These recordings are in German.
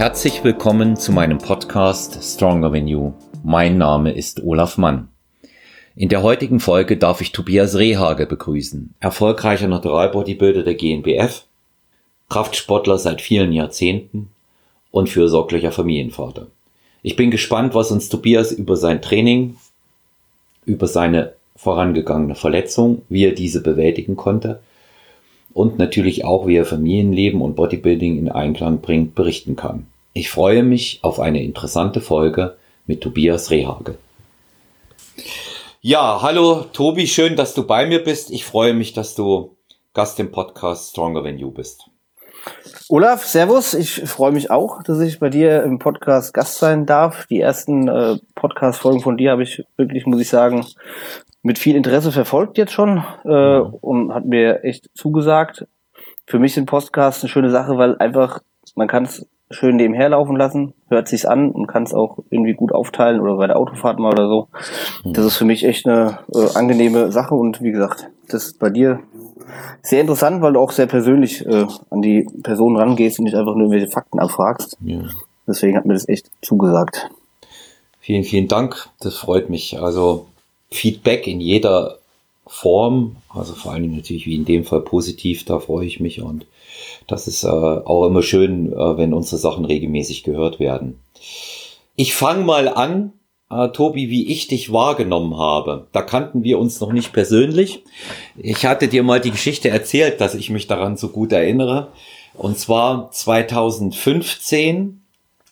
Herzlich willkommen zu meinem Podcast Stronger Than You. Mein Name ist Olaf Mann. In der heutigen Folge darf ich Tobias Rehage begrüßen, erfolgreicher Naturalbodybuilder der GNBF, Kraftsportler seit vielen Jahrzehnten und fürsorglicher Familienvater. Ich bin gespannt, was uns Tobias über sein Training, über seine vorangegangene Verletzung, wie er diese bewältigen konnte und natürlich auch, wie er Familienleben und Bodybuilding in Einklang bringt, berichten kann. Ich freue mich auf eine interessante Folge mit Tobias Rehage. Ja, hallo Tobi, schön, dass du bei mir bist. Ich freue mich, dass du Gast im Podcast Stronger Than You bist. Olaf, Servus. Ich freue mich auch, dass ich bei dir im Podcast Gast sein darf. Die ersten äh, Podcast-Folgen von dir habe ich wirklich, muss ich sagen, mit viel Interesse verfolgt jetzt schon äh, und hat mir echt zugesagt. Für mich sind Podcasts eine schöne Sache, weil einfach man kann es schön nebenher laufen lassen, hört sich's an und kann es auch irgendwie gut aufteilen oder bei der Autofahrt mal oder so. Mhm. Das ist für mich echt eine äh, angenehme Sache und wie gesagt, das ist bei dir sehr interessant, weil du auch sehr persönlich äh, an die Person rangehst und nicht einfach nur irgendwelche Fakten abfragst. Ja. Deswegen hat mir das echt zugesagt. Vielen, vielen Dank. Das freut mich. Also Feedback in jeder Form, also vor allen Dingen natürlich wie in dem Fall positiv, da freue ich mich und das ist äh, auch immer schön, äh, wenn unsere Sachen regelmäßig gehört werden. Ich fange mal an, äh, Tobi, wie ich dich wahrgenommen habe. Da kannten wir uns noch nicht persönlich. Ich hatte dir mal die Geschichte erzählt, dass ich mich daran so gut erinnere. Und zwar 2015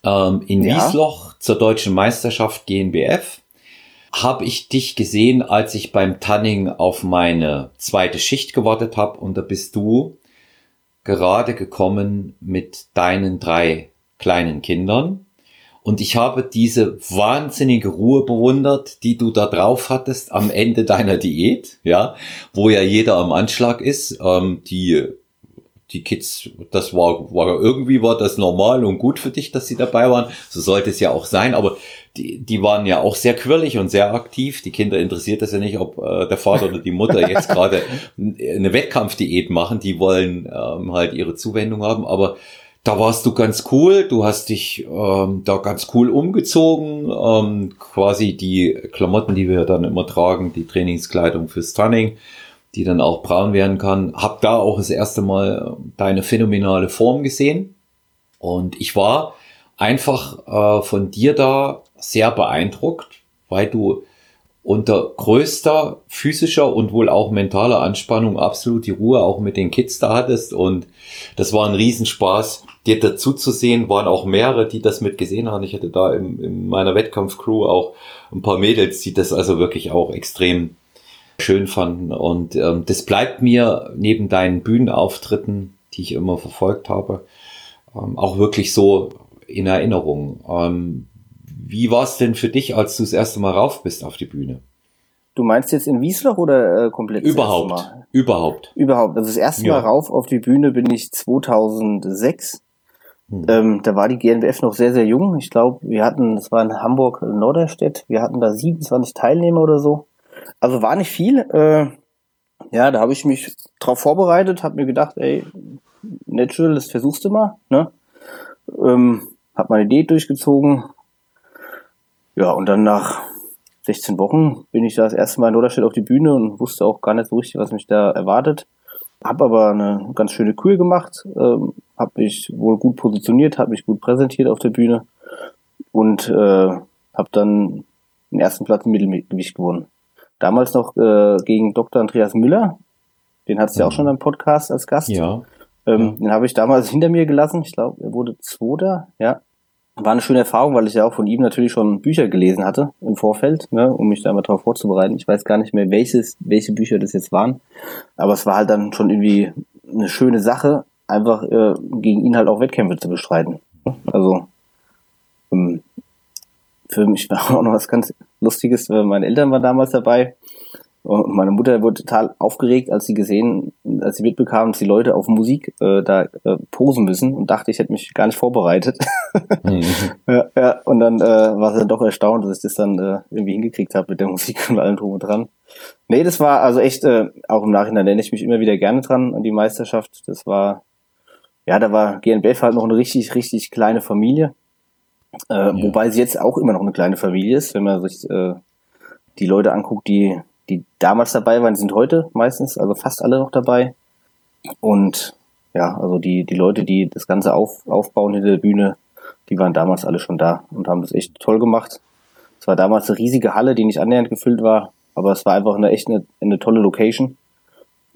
ähm, in ja. Wiesloch zur deutschen Meisterschaft GNBF habe ich dich gesehen, als ich beim Tanning auf meine zweite Schicht gewartet habe und da bist du gerade gekommen mit deinen drei kleinen Kindern und ich habe diese wahnsinnige Ruhe bewundert, die du da drauf hattest am Ende deiner Diät, ja, wo ja jeder am Anschlag ist. Ähm, die die Kids, das war, war irgendwie war das normal und gut für dich, dass sie dabei waren. So sollte es ja auch sein. Aber die, die waren ja auch sehr quirlig und sehr aktiv. Die Kinder interessiert es ja nicht, ob äh, der Vater oder die Mutter jetzt gerade eine Wettkampfdiät machen. Die wollen ähm, halt ihre Zuwendung haben. Aber da warst du ganz cool. Du hast dich ähm, da ganz cool umgezogen. Ähm, quasi die Klamotten, die wir dann immer tragen, die Trainingskleidung fürs Training die dann auch braun werden kann. Hab da auch das erste Mal deine phänomenale Form gesehen. Und ich war einfach äh, von dir da sehr beeindruckt, weil du unter größter physischer und wohl auch mentaler Anspannung absolut die Ruhe auch mit den Kids da hattest. Und das war ein Riesenspaß, dir dazu zu sehen. Waren auch mehrere, die das mitgesehen haben. Ich hatte da in, in meiner Wettkampfcrew auch ein paar Mädels, die das also wirklich auch extrem schön fanden. Und ähm, das bleibt mir neben deinen Bühnenauftritten, die ich immer verfolgt habe, ähm, auch wirklich so in Erinnerung. Ähm, wie war es denn für dich, als du das erste Mal rauf bist auf die Bühne? Du meinst jetzt in Wiesloch oder äh, komplett? Überhaupt. Überhaupt. Überhaupt. Also das erste Mal ja. rauf auf die Bühne bin ich 2006. Hm. Ähm, da war die GNBF noch sehr, sehr jung. Ich glaube, wir hatten, das war in Hamburg Norderstedt, wir hatten da 27 Teilnehmer oder so. Also war nicht viel. Äh, ja, da habe ich mich drauf vorbereitet, habe mir gedacht, ey, Natural, das versuchst du mal. Ne? Ähm, hab meine Idee durchgezogen. Ja, und dann nach 16 Wochen bin ich da das erste Mal in Norderstedt auf die Bühne und wusste auch gar nicht so richtig, was mich da erwartet. Hab aber eine ganz schöne Kühe gemacht, ähm, hab mich wohl gut positioniert, hab mich gut präsentiert auf der Bühne und äh, hab dann den ersten Platz im Mittelgewicht gewonnen. Damals noch äh, gegen Dr. Andreas Müller. Den hattest du ja auch schon im Podcast als Gast. Ja. Ähm, ja. Den habe ich damals hinter mir gelassen. Ich glaube, er wurde Zweiter. Ja. War eine schöne Erfahrung, weil ich ja auch von ihm natürlich schon Bücher gelesen hatte im Vorfeld, ne, um mich da mal darauf vorzubereiten. Ich weiß gar nicht mehr, welches, welche Bücher das jetzt waren. Aber es war halt dann schon irgendwie eine schöne Sache, einfach äh, gegen ihn halt auch Wettkämpfe zu bestreiten. Also ähm, für mich war auch noch was ganz Lustiges. Meine Eltern waren damals dabei. Und meine Mutter wurde total aufgeregt, als sie gesehen, als sie mitbekam, dass die Leute auf Musik äh, da äh, posen müssen und dachte, ich hätte mich gar nicht vorbereitet. Mhm. ja, ja, und dann äh, war sie dann doch erstaunt, dass ich das dann äh, irgendwie hingekriegt habe mit der Musik und allem drum und dran. Nee, das war also echt, äh, auch im Nachhinein nenne ich mich immer wieder gerne dran an die Meisterschaft. Das war ja, da war GNBF halt noch eine richtig, richtig kleine Familie. Äh, ja. Wobei sie jetzt auch immer noch eine kleine Familie ist, wenn man sich äh, die Leute anguckt, die, die damals dabei waren, die sind heute meistens, also fast alle noch dabei. Und ja, also die, die Leute, die das Ganze auf, aufbauen hinter der Bühne, die waren damals alle schon da und haben das echt toll gemacht. Es war damals eine riesige Halle, die nicht annähernd gefüllt war, aber es war einfach eine echt eine, eine tolle Location.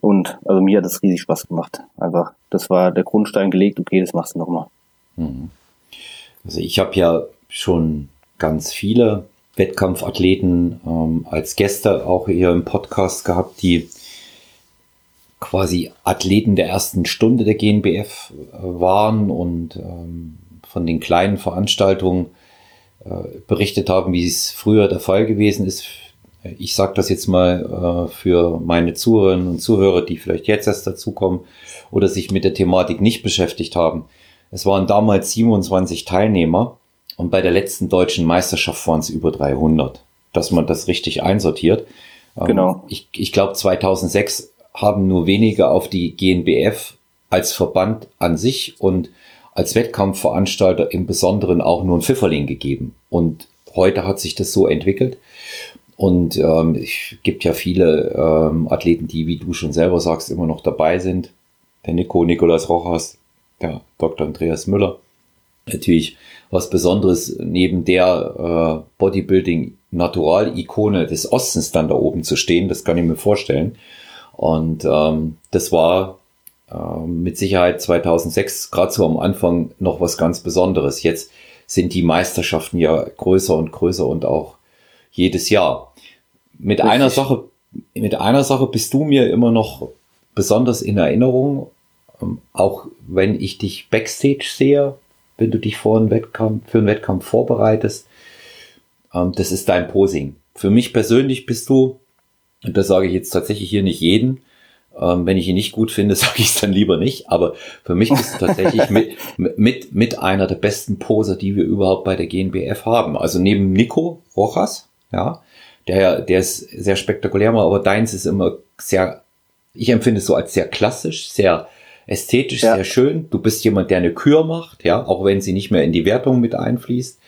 Und also mir hat das riesig Spaß gemacht. Einfach, das war der Grundstein gelegt, okay, das machst du nochmal. Mhm. Also ich habe ja schon ganz viele Wettkampfathleten ähm, als Gäste auch hier im Podcast gehabt, die quasi Athleten der ersten Stunde der GNBF äh, waren und ähm, von den kleinen Veranstaltungen äh, berichtet haben, wie es früher der Fall gewesen ist. Ich sage das jetzt mal äh, für meine Zuhörerinnen und Zuhörer, die vielleicht jetzt erst dazukommen oder sich mit der Thematik nicht beschäftigt haben. Es waren damals 27 Teilnehmer und bei der letzten deutschen Meisterschaft waren es über 300, dass man das richtig einsortiert. Ähm, genau. Ich, ich glaube, 2006 haben nur wenige auf die GNBF als Verband an sich und als Wettkampfveranstalter im Besonderen auch nur ein Pfifferling gegeben. Und heute hat sich das so entwickelt. Und ähm, es gibt ja viele ähm, Athleten, die, wie du schon selber sagst, immer noch dabei sind. Der Nico, Nikolas Rojas, der Dr. Andreas Müller. Natürlich was Besonderes, neben der äh, Bodybuilding-Natural-Ikone des Ostens dann da oben zu stehen, das kann ich mir vorstellen. Und ähm, das war äh, mit Sicherheit 2006 gerade so am Anfang noch was ganz Besonderes. Jetzt sind die Meisterschaften ja größer und größer und auch jedes Jahr. Mit Richtig. einer Sache, mit einer Sache bist du mir immer noch besonders in Erinnerung, ähm, auch wenn ich dich backstage sehe, wenn du dich vor einen Wettkampf, für einen Wettkampf vorbereitest. Ähm, das ist dein Posing. Für mich persönlich bist du und das sage ich jetzt tatsächlich hier nicht jeden. Ähm, wenn ich ihn nicht gut finde, sage ich es dann lieber nicht. Aber für mich ist es tatsächlich mit, mit, mit einer der besten Poser, die wir überhaupt bei der GNBF haben. Also neben Nico Rojas, ja, der, der ist sehr spektakulär, aber deins ist immer sehr, ich empfinde es so als sehr klassisch, sehr ästhetisch, ja. sehr schön. Du bist jemand, der eine Kür macht, ja, auch wenn sie nicht mehr in die Wertung mit einfließt.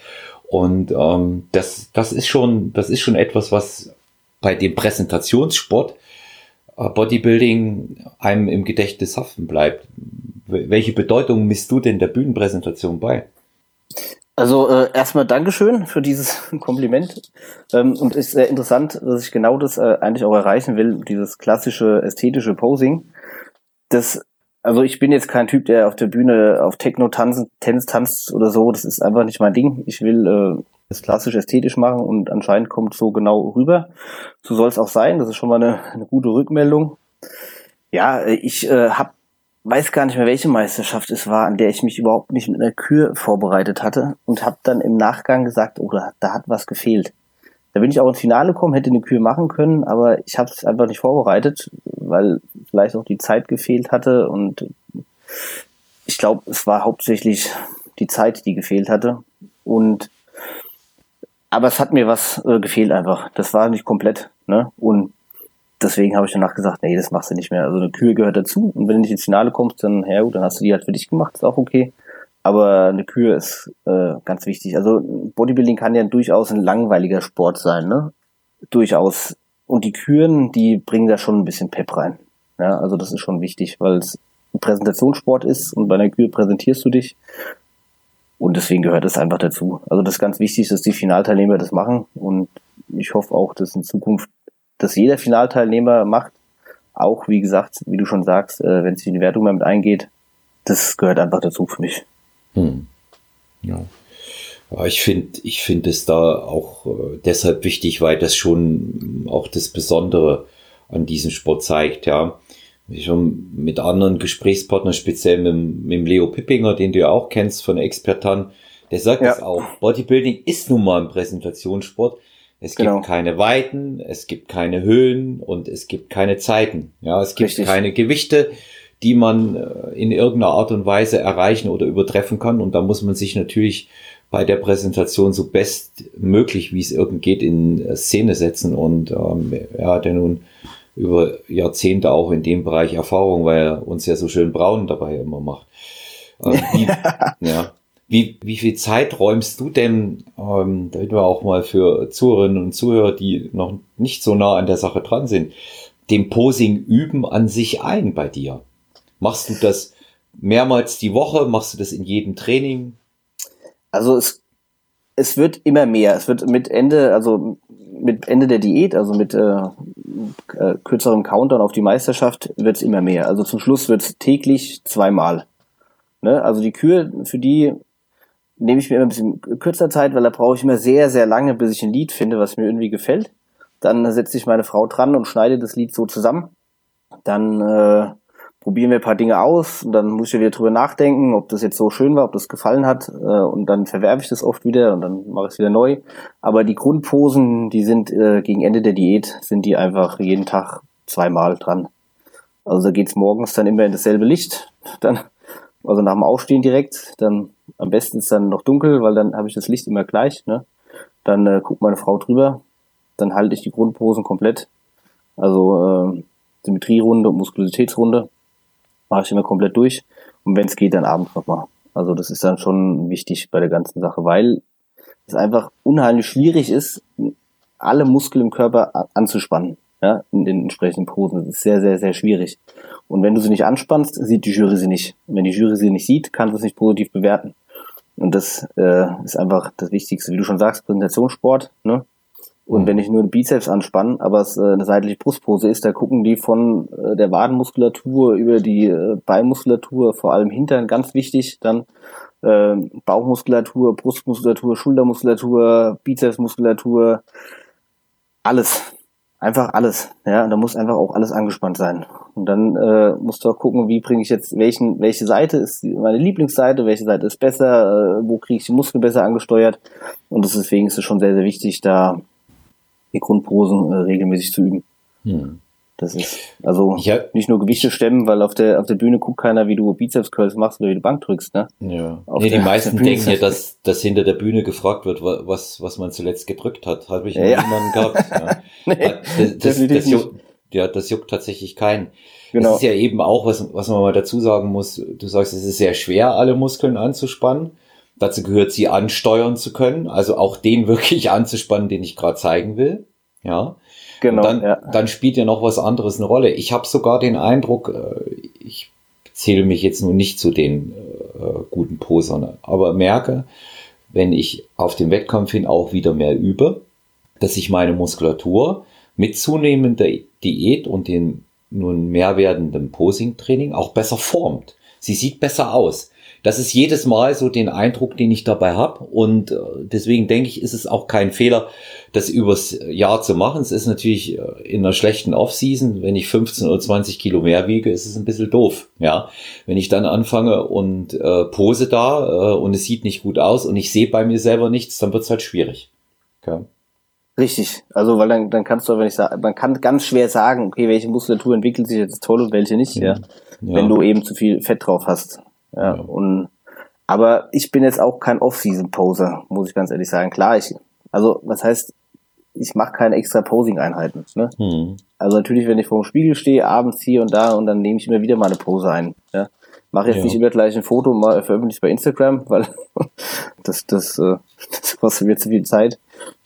Und ähm, das, das ist schon, das ist schon etwas, was bei dem Präsentationssport äh, Bodybuilding einem im Gedächtnis haften bleibt. Welche Bedeutung misst du denn der Bühnenpräsentation bei? Also äh, erstmal Dankeschön für dieses Kompliment. Ähm, und ist sehr interessant, dass ich genau das äh, eigentlich auch erreichen will, dieses klassische ästhetische Posing. Das, also ich bin jetzt kein Typ, der auf der Bühne auf Techno tanzen, Tennis tanzt oder so. Das ist einfach nicht mein Ding. Ich will äh, das klassisch ästhetisch machen und anscheinend kommt so genau rüber. So soll es auch sein. Das ist schon mal eine, eine gute Rückmeldung. Ja, ich äh, hab, weiß gar nicht mehr, welche Meisterschaft es war, an der ich mich überhaupt nicht mit einer Kür vorbereitet hatte und habe dann im Nachgang gesagt, oh, da, da hat was gefehlt. Da bin ich auch ins Finale gekommen, hätte eine Kür machen können, aber ich habe es einfach nicht vorbereitet, weil vielleicht auch die Zeit gefehlt hatte und ich glaube, es war hauptsächlich die Zeit, die gefehlt hatte. Und aber es hat mir was äh, gefehlt einfach. Das war nicht komplett. Ne? Und deswegen habe ich danach gesagt, nee, das machst du nicht mehr. Also eine Kühe gehört dazu. Und wenn du nicht ins Finale kommst, dann, ja gut, dann hast du die halt für dich gemacht, ist auch okay. Aber eine Kühe ist äh, ganz wichtig. Also Bodybuilding kann ja durchaus ein langweiliger Sport sein, ne? Durchaus. Und die Kühen, die bringen da schon ein bisschen Pep rein. Ja, also das ist schon wichtig, weil es ein Präsentationssport ist und bei einer Kühe präsentierst du dich und deswegen gehört es einfach dazu. Also das ist ganz wichtig, dass die Finalteilnehmer das machen. Und ich hoffe auch, dass in Zukunft dass jeder Finalteilnehmer macht. Auch, wie gesagt, wie du schon sagst, äh, wenn sich in die Wertung damit eingeht, das gehört einfach dazu für mich. Hm. Ja. ja. Ich finde, ich finde es da auch äh, deshalb wichtig, weil das schon auch das Besondere an diesem Sport zeigt, ja schon mit anderen Gesprächspartnern, speziell mit, mit Leo Pippinger, den du ja auch kennst von Expertan, der sagt ja. das auch. Bodybuilding ist nun mal ein Präsentationssport. Es gibt genau. keine Weiten, es gibt keine Höhen und es gibt keine Zeiten. Ja, es gibt Richtig. keine Gewichte, die man äh, in irgendeiner Art und Weise erreichen oder übertreffen kann. Und da muss man sich natürlich bei der Präsentation so bestmöglich, wie es irgend geht, in Szene setzen. Und ähm, ja, der nun über Jahrzehnte auch in dem Bereich Erfahrung, weil er uns ja so schön braun dabei immer macht. Äh, wie, ja. Wie, wie viel Zeit räumst du denn, ähm, damit wir auch mal für Zuhörerinnen und Zuhörer, die noch nicht so nah an der Sache dran sind, dem Posing üben an sich ein bei dir? Machst du das mehrmals die Woche? Machst du das in jedem Training? Also es, es wird immer mehr. Es wird mit Ende, also mit Ende der Diät, also mit äh, äh, kürzerem Countdown auf die Meisterschaft, wird es immer mehr. Also zum Schluss wird es täglich zweimal. Ne? Also die Kür, für die nehme ich mir immer ein bisschen kürzer Zeit, weil da brauche ich immer sehr, sehr lange, bis ich ein Lied finde, was mir irgendwie gefällt. Dann setze ich meine Frau dran und schneide das Lied so zusammen. Dann äh, probieren wir ein paar Dinge aus und dann muss ich wieder drüber nachdenken, ob das jetzt so schön war, ob das gefallen hat äh, und dann verwerfe ich das oft wieder und dann mache ich es wieder neu. Aber die Grundposen, die sind äh, gegen Ende der Diät, sind die einfach jeden Tag zweimal dran. Also da geht's morgens dann immer in dasselbe Licht, dann also nach dem Aufstehen direkt, dann am besten ist dann noch dunkel, weil dann habe ich das Licht immer gleich. Ne? Dann äh, guckt meine Frau drüber, dann halte ich die Grundposen komplett, also äh, Symmetrierunde und Muskulositätsrunde mache ich immer komplett durch. Und wenn es geht, dann abends nochmal. Also das ist dann schon wichtig bei der ganzen Sache, weil es einfach unheimlich schwierig ist, alle Muskeln im Körper anzuspannen, ja, in den entsprechenden Posen. Das ist sehr, sehr, sehr schwierig. Und wenn du sie nicht anspannst, sieht die Jury sie nicht. Und wenn die Jury sie nicht sieht, kann sie es nicht positiv bewerten. Und das äh, ist einfach das Wichtigste. Wie du schon sagst, Präsentationssport, ne? Und wenn ich nur den Bizeps anspanne, aber es äh, eine seitliche Brustpose ist, da gucken die von äh, der Wadenmuskulatur über die äh, Beinmuskulatur, vor allem Hintern, ganz wichtig, dann äh, Bauchmuskulatur, Brustmuskulatur, Schultermuskulatur, Bizepsmuskulatur, alles. Einfach alles. Ja, da muss einfach auch alles angespannt sein. Und dann äh, musst du auch gucken, wie bringe ich jetzt welchen, welche Seite ist meine Lieblingsseite, welche Seite ist besser, äh, wo kriege ich die Muskeln besser angesteuert. Und deswegen ist es schon sehr, sehr wichtig, da die Grundposen äh, regelmäßig zu üben. Hm. Das ist also ja. nicht nur Gewichte stemmen, weil auf der auf der Bühne guckt keiner, wie du Bizeps Curls machst oder wie du Bank drückst, ne? Ja. nee, die meisten denken ja, dass, dass hinter der Bühne gefragt wird, was was man zuletzt gedrückt hat. Habe ich ja, ja. niemanden gehabt. Ja. nee, das, das, das, juckt, ja, das juckt tatsächlich keinen. Genau. Das ist ja eben auch, was, was man mal dazu sagen muss, du sagst, es ist sehr schwer, alle Muskeln anzuspannen. Dazu gehört, sie ansteuern zu können, also auch den wirklich anzuspannen, den ich gerade zeigen will. Ja. Genau. Dann, ja. dann spielt ja noch was anderes eine Rolle. Ich habe sogar den Eindruck, äh, ich zähle mich jetzt nur nicht zu den äh, guten Posern, aber merke, wenn ich auf dem Wettkampf hin auch wieder mehr übe, dass sich meine Muskulatur mit zunehmender Diät und dem nun mehr werdenden Posing-Training auch besser formt. Sie sieht besser aus das ist jedes Mal so den Eindruck, den ich dabei habe. Und äh, deswegen denke ich, ist es auch kein Fehler, das übers Jahr zu machen. Es ist natürlich äh, in einer schlechten Off-Season, wenn ich 15 oder 20 Kilo mehr wiege, ist es ein bisschen doof. Ja, wenn ich dann anfange und äh, pose da äh, und es sieht nicht gut aus und ich sehe bei mir selber nichts, dann wird es halt schwierig. Okay. Richtig, also weil dann, dann kannst du, wenn ich sage, man kann ganz schwer sagen, okay, welche Muskulatur entwickelt sich jetzt toll und welche nicht, ja, ja. wenn du eben zu viel Fett drauf hast. Ja, und aber ich bin jetzt auch kein Off-Season-Poser, muss ich ganz ehrlich sagen. Klar, ich, also was heißt, ich mache keine extra Posing-Einheiten. Ne? Hm. Also natürlich, wenn ich vor dem Spiegel stehe, abends hier und da und dann nehme ich immer wieder meine Pose ein. Ja? Mache jetzt ja. nicht immer gleich ein Foto mal veröffentliche bei Instagram, weil das, das, äh, das kostet mir zu viel Zeit.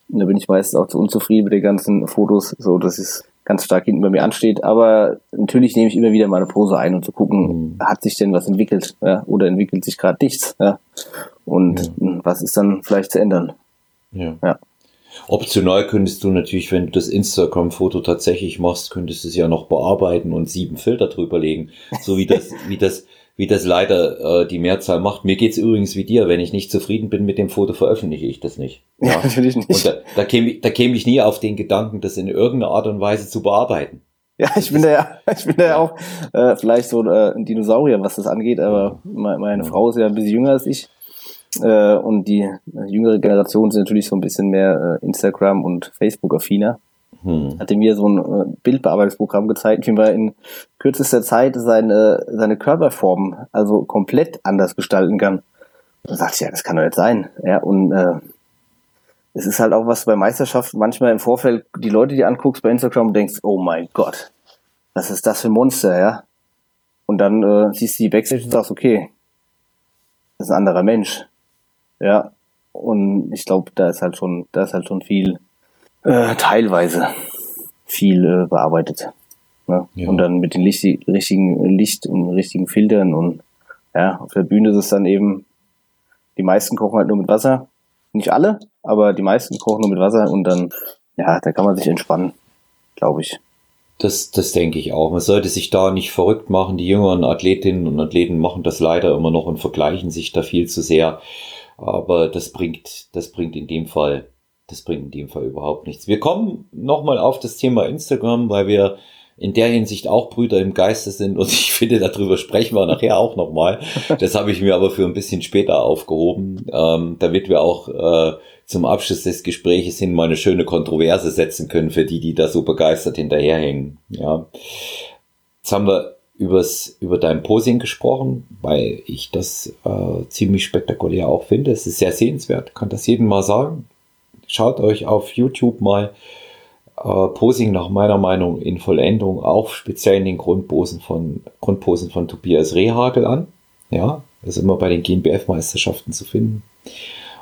Und da bin ich meistens auch zu unzufrieden mit den ganzen Fotos. So, das ist ganz stark hinten bei mir ansteht. Aber natürlich nehme ich immer wieder meine Pose ein, um zu gucken, mhm. hat sich denn was entwickelt ja? oder entwickelt sich gerade nichts. Ja? Und ja. Was ist dann vielleicht zu ändern? Ja. ja. Optional könntest du natürlich, wenn du das Instagram-Foto tatsächlich machst, könntest du es ja noch bearbeiten und sieben Filter drüber legen. So wie das, wie das wie das leider äh, die Mehrzahl macht. Mir geht's übrigens wie dir, wenn ich nicht zufrieden bin mit dem Foto, veröffentliche ich das nicht. Ja, ja natürlich nicht. Und da, da, käme, da käme ich nie auf den Gedanken, das in irgendeiner Art und Weise zu bearbeiten. Ja, ich bin da ja, ich bin da ja auch äh, vielleicht so äh, ein Dinosaurier, was das angeht, aber meine. Frau ist ja ein bisschen jünger als ich. Äh, und die äh, jüngere Generation sind natürlich so ein bisschen mehr äh, Instagram und Facebook-affiner. Hm. Hatte mir so ein äh, Bildbearbeitungsprogramm gezeigt, wie man in kürzester Zeit seine, seine Körperform also komplett anders gestalten kann. Da sagte ich, ja, das kann doch nicht sein. Ja, und äh, es ist halt auch was bei Meisterschaften manchmal im Vorfeld die Leute, die anguckst bei Instagram und denkst, oh mein Gott, was ist das für ein Monster, ja? Und dann äh, siehst du die Backstage und sagst, okay, ist ein anderer Mensch. Ja. Und ich glaube, da ist halt schon, da ist halt schon viel, äh, teilweise viel äh, bearbeitet. Ne? Ja. Und dann mit den Licht, richtigen Licht und richtigen Filtern und ja, auf der Bühne ist es dann eben, die meisten kochen halt nur mit Wasser. Nicht alle, aber die meisten kochen nur mit Wasser und dann, ja, da kann man sich entspannen, glaube ich. Das, das denke ich auch. Man sollte sich da nicht verrückt machen. Die jüngeren Athletinnen und Athleten machen das leider immer noch und vergleichen sich da viel zu sehr. Aber das bringt, das bringt in dem Fall, das bringt in dem Fall überhaupt nichts. Wir kommen nochmal auf das Thema Instagram, weil wir in der Hinsicht auch Brüder im Geiste sind und ich finde, darüber sprechen wir nachher auch nochmal. Das habe ich mir aber für ein bisschen später aufgehoben, ähm, damit wir auch äh, zum Abschluss des Gespräches hin mal eine schöne Kontroverse setzen können für die, die da so begeistert hinterherhängen. Ja. Jetzt haben wir übers, über dein Posing gesprochen, weil ich das äh, ziemlich spektakulär auch finde. Es ist sehr sehenswert, kann das jedem mal sagen. Schaut euch auf YouTube mal äh, Posing nach meiner Meinung in Vollendung auch speziell in den Grundposen von, Grundposen von Tobias Rehagel an. Ja, das ist immer bei den GmbF-Meisterschaften zu finden.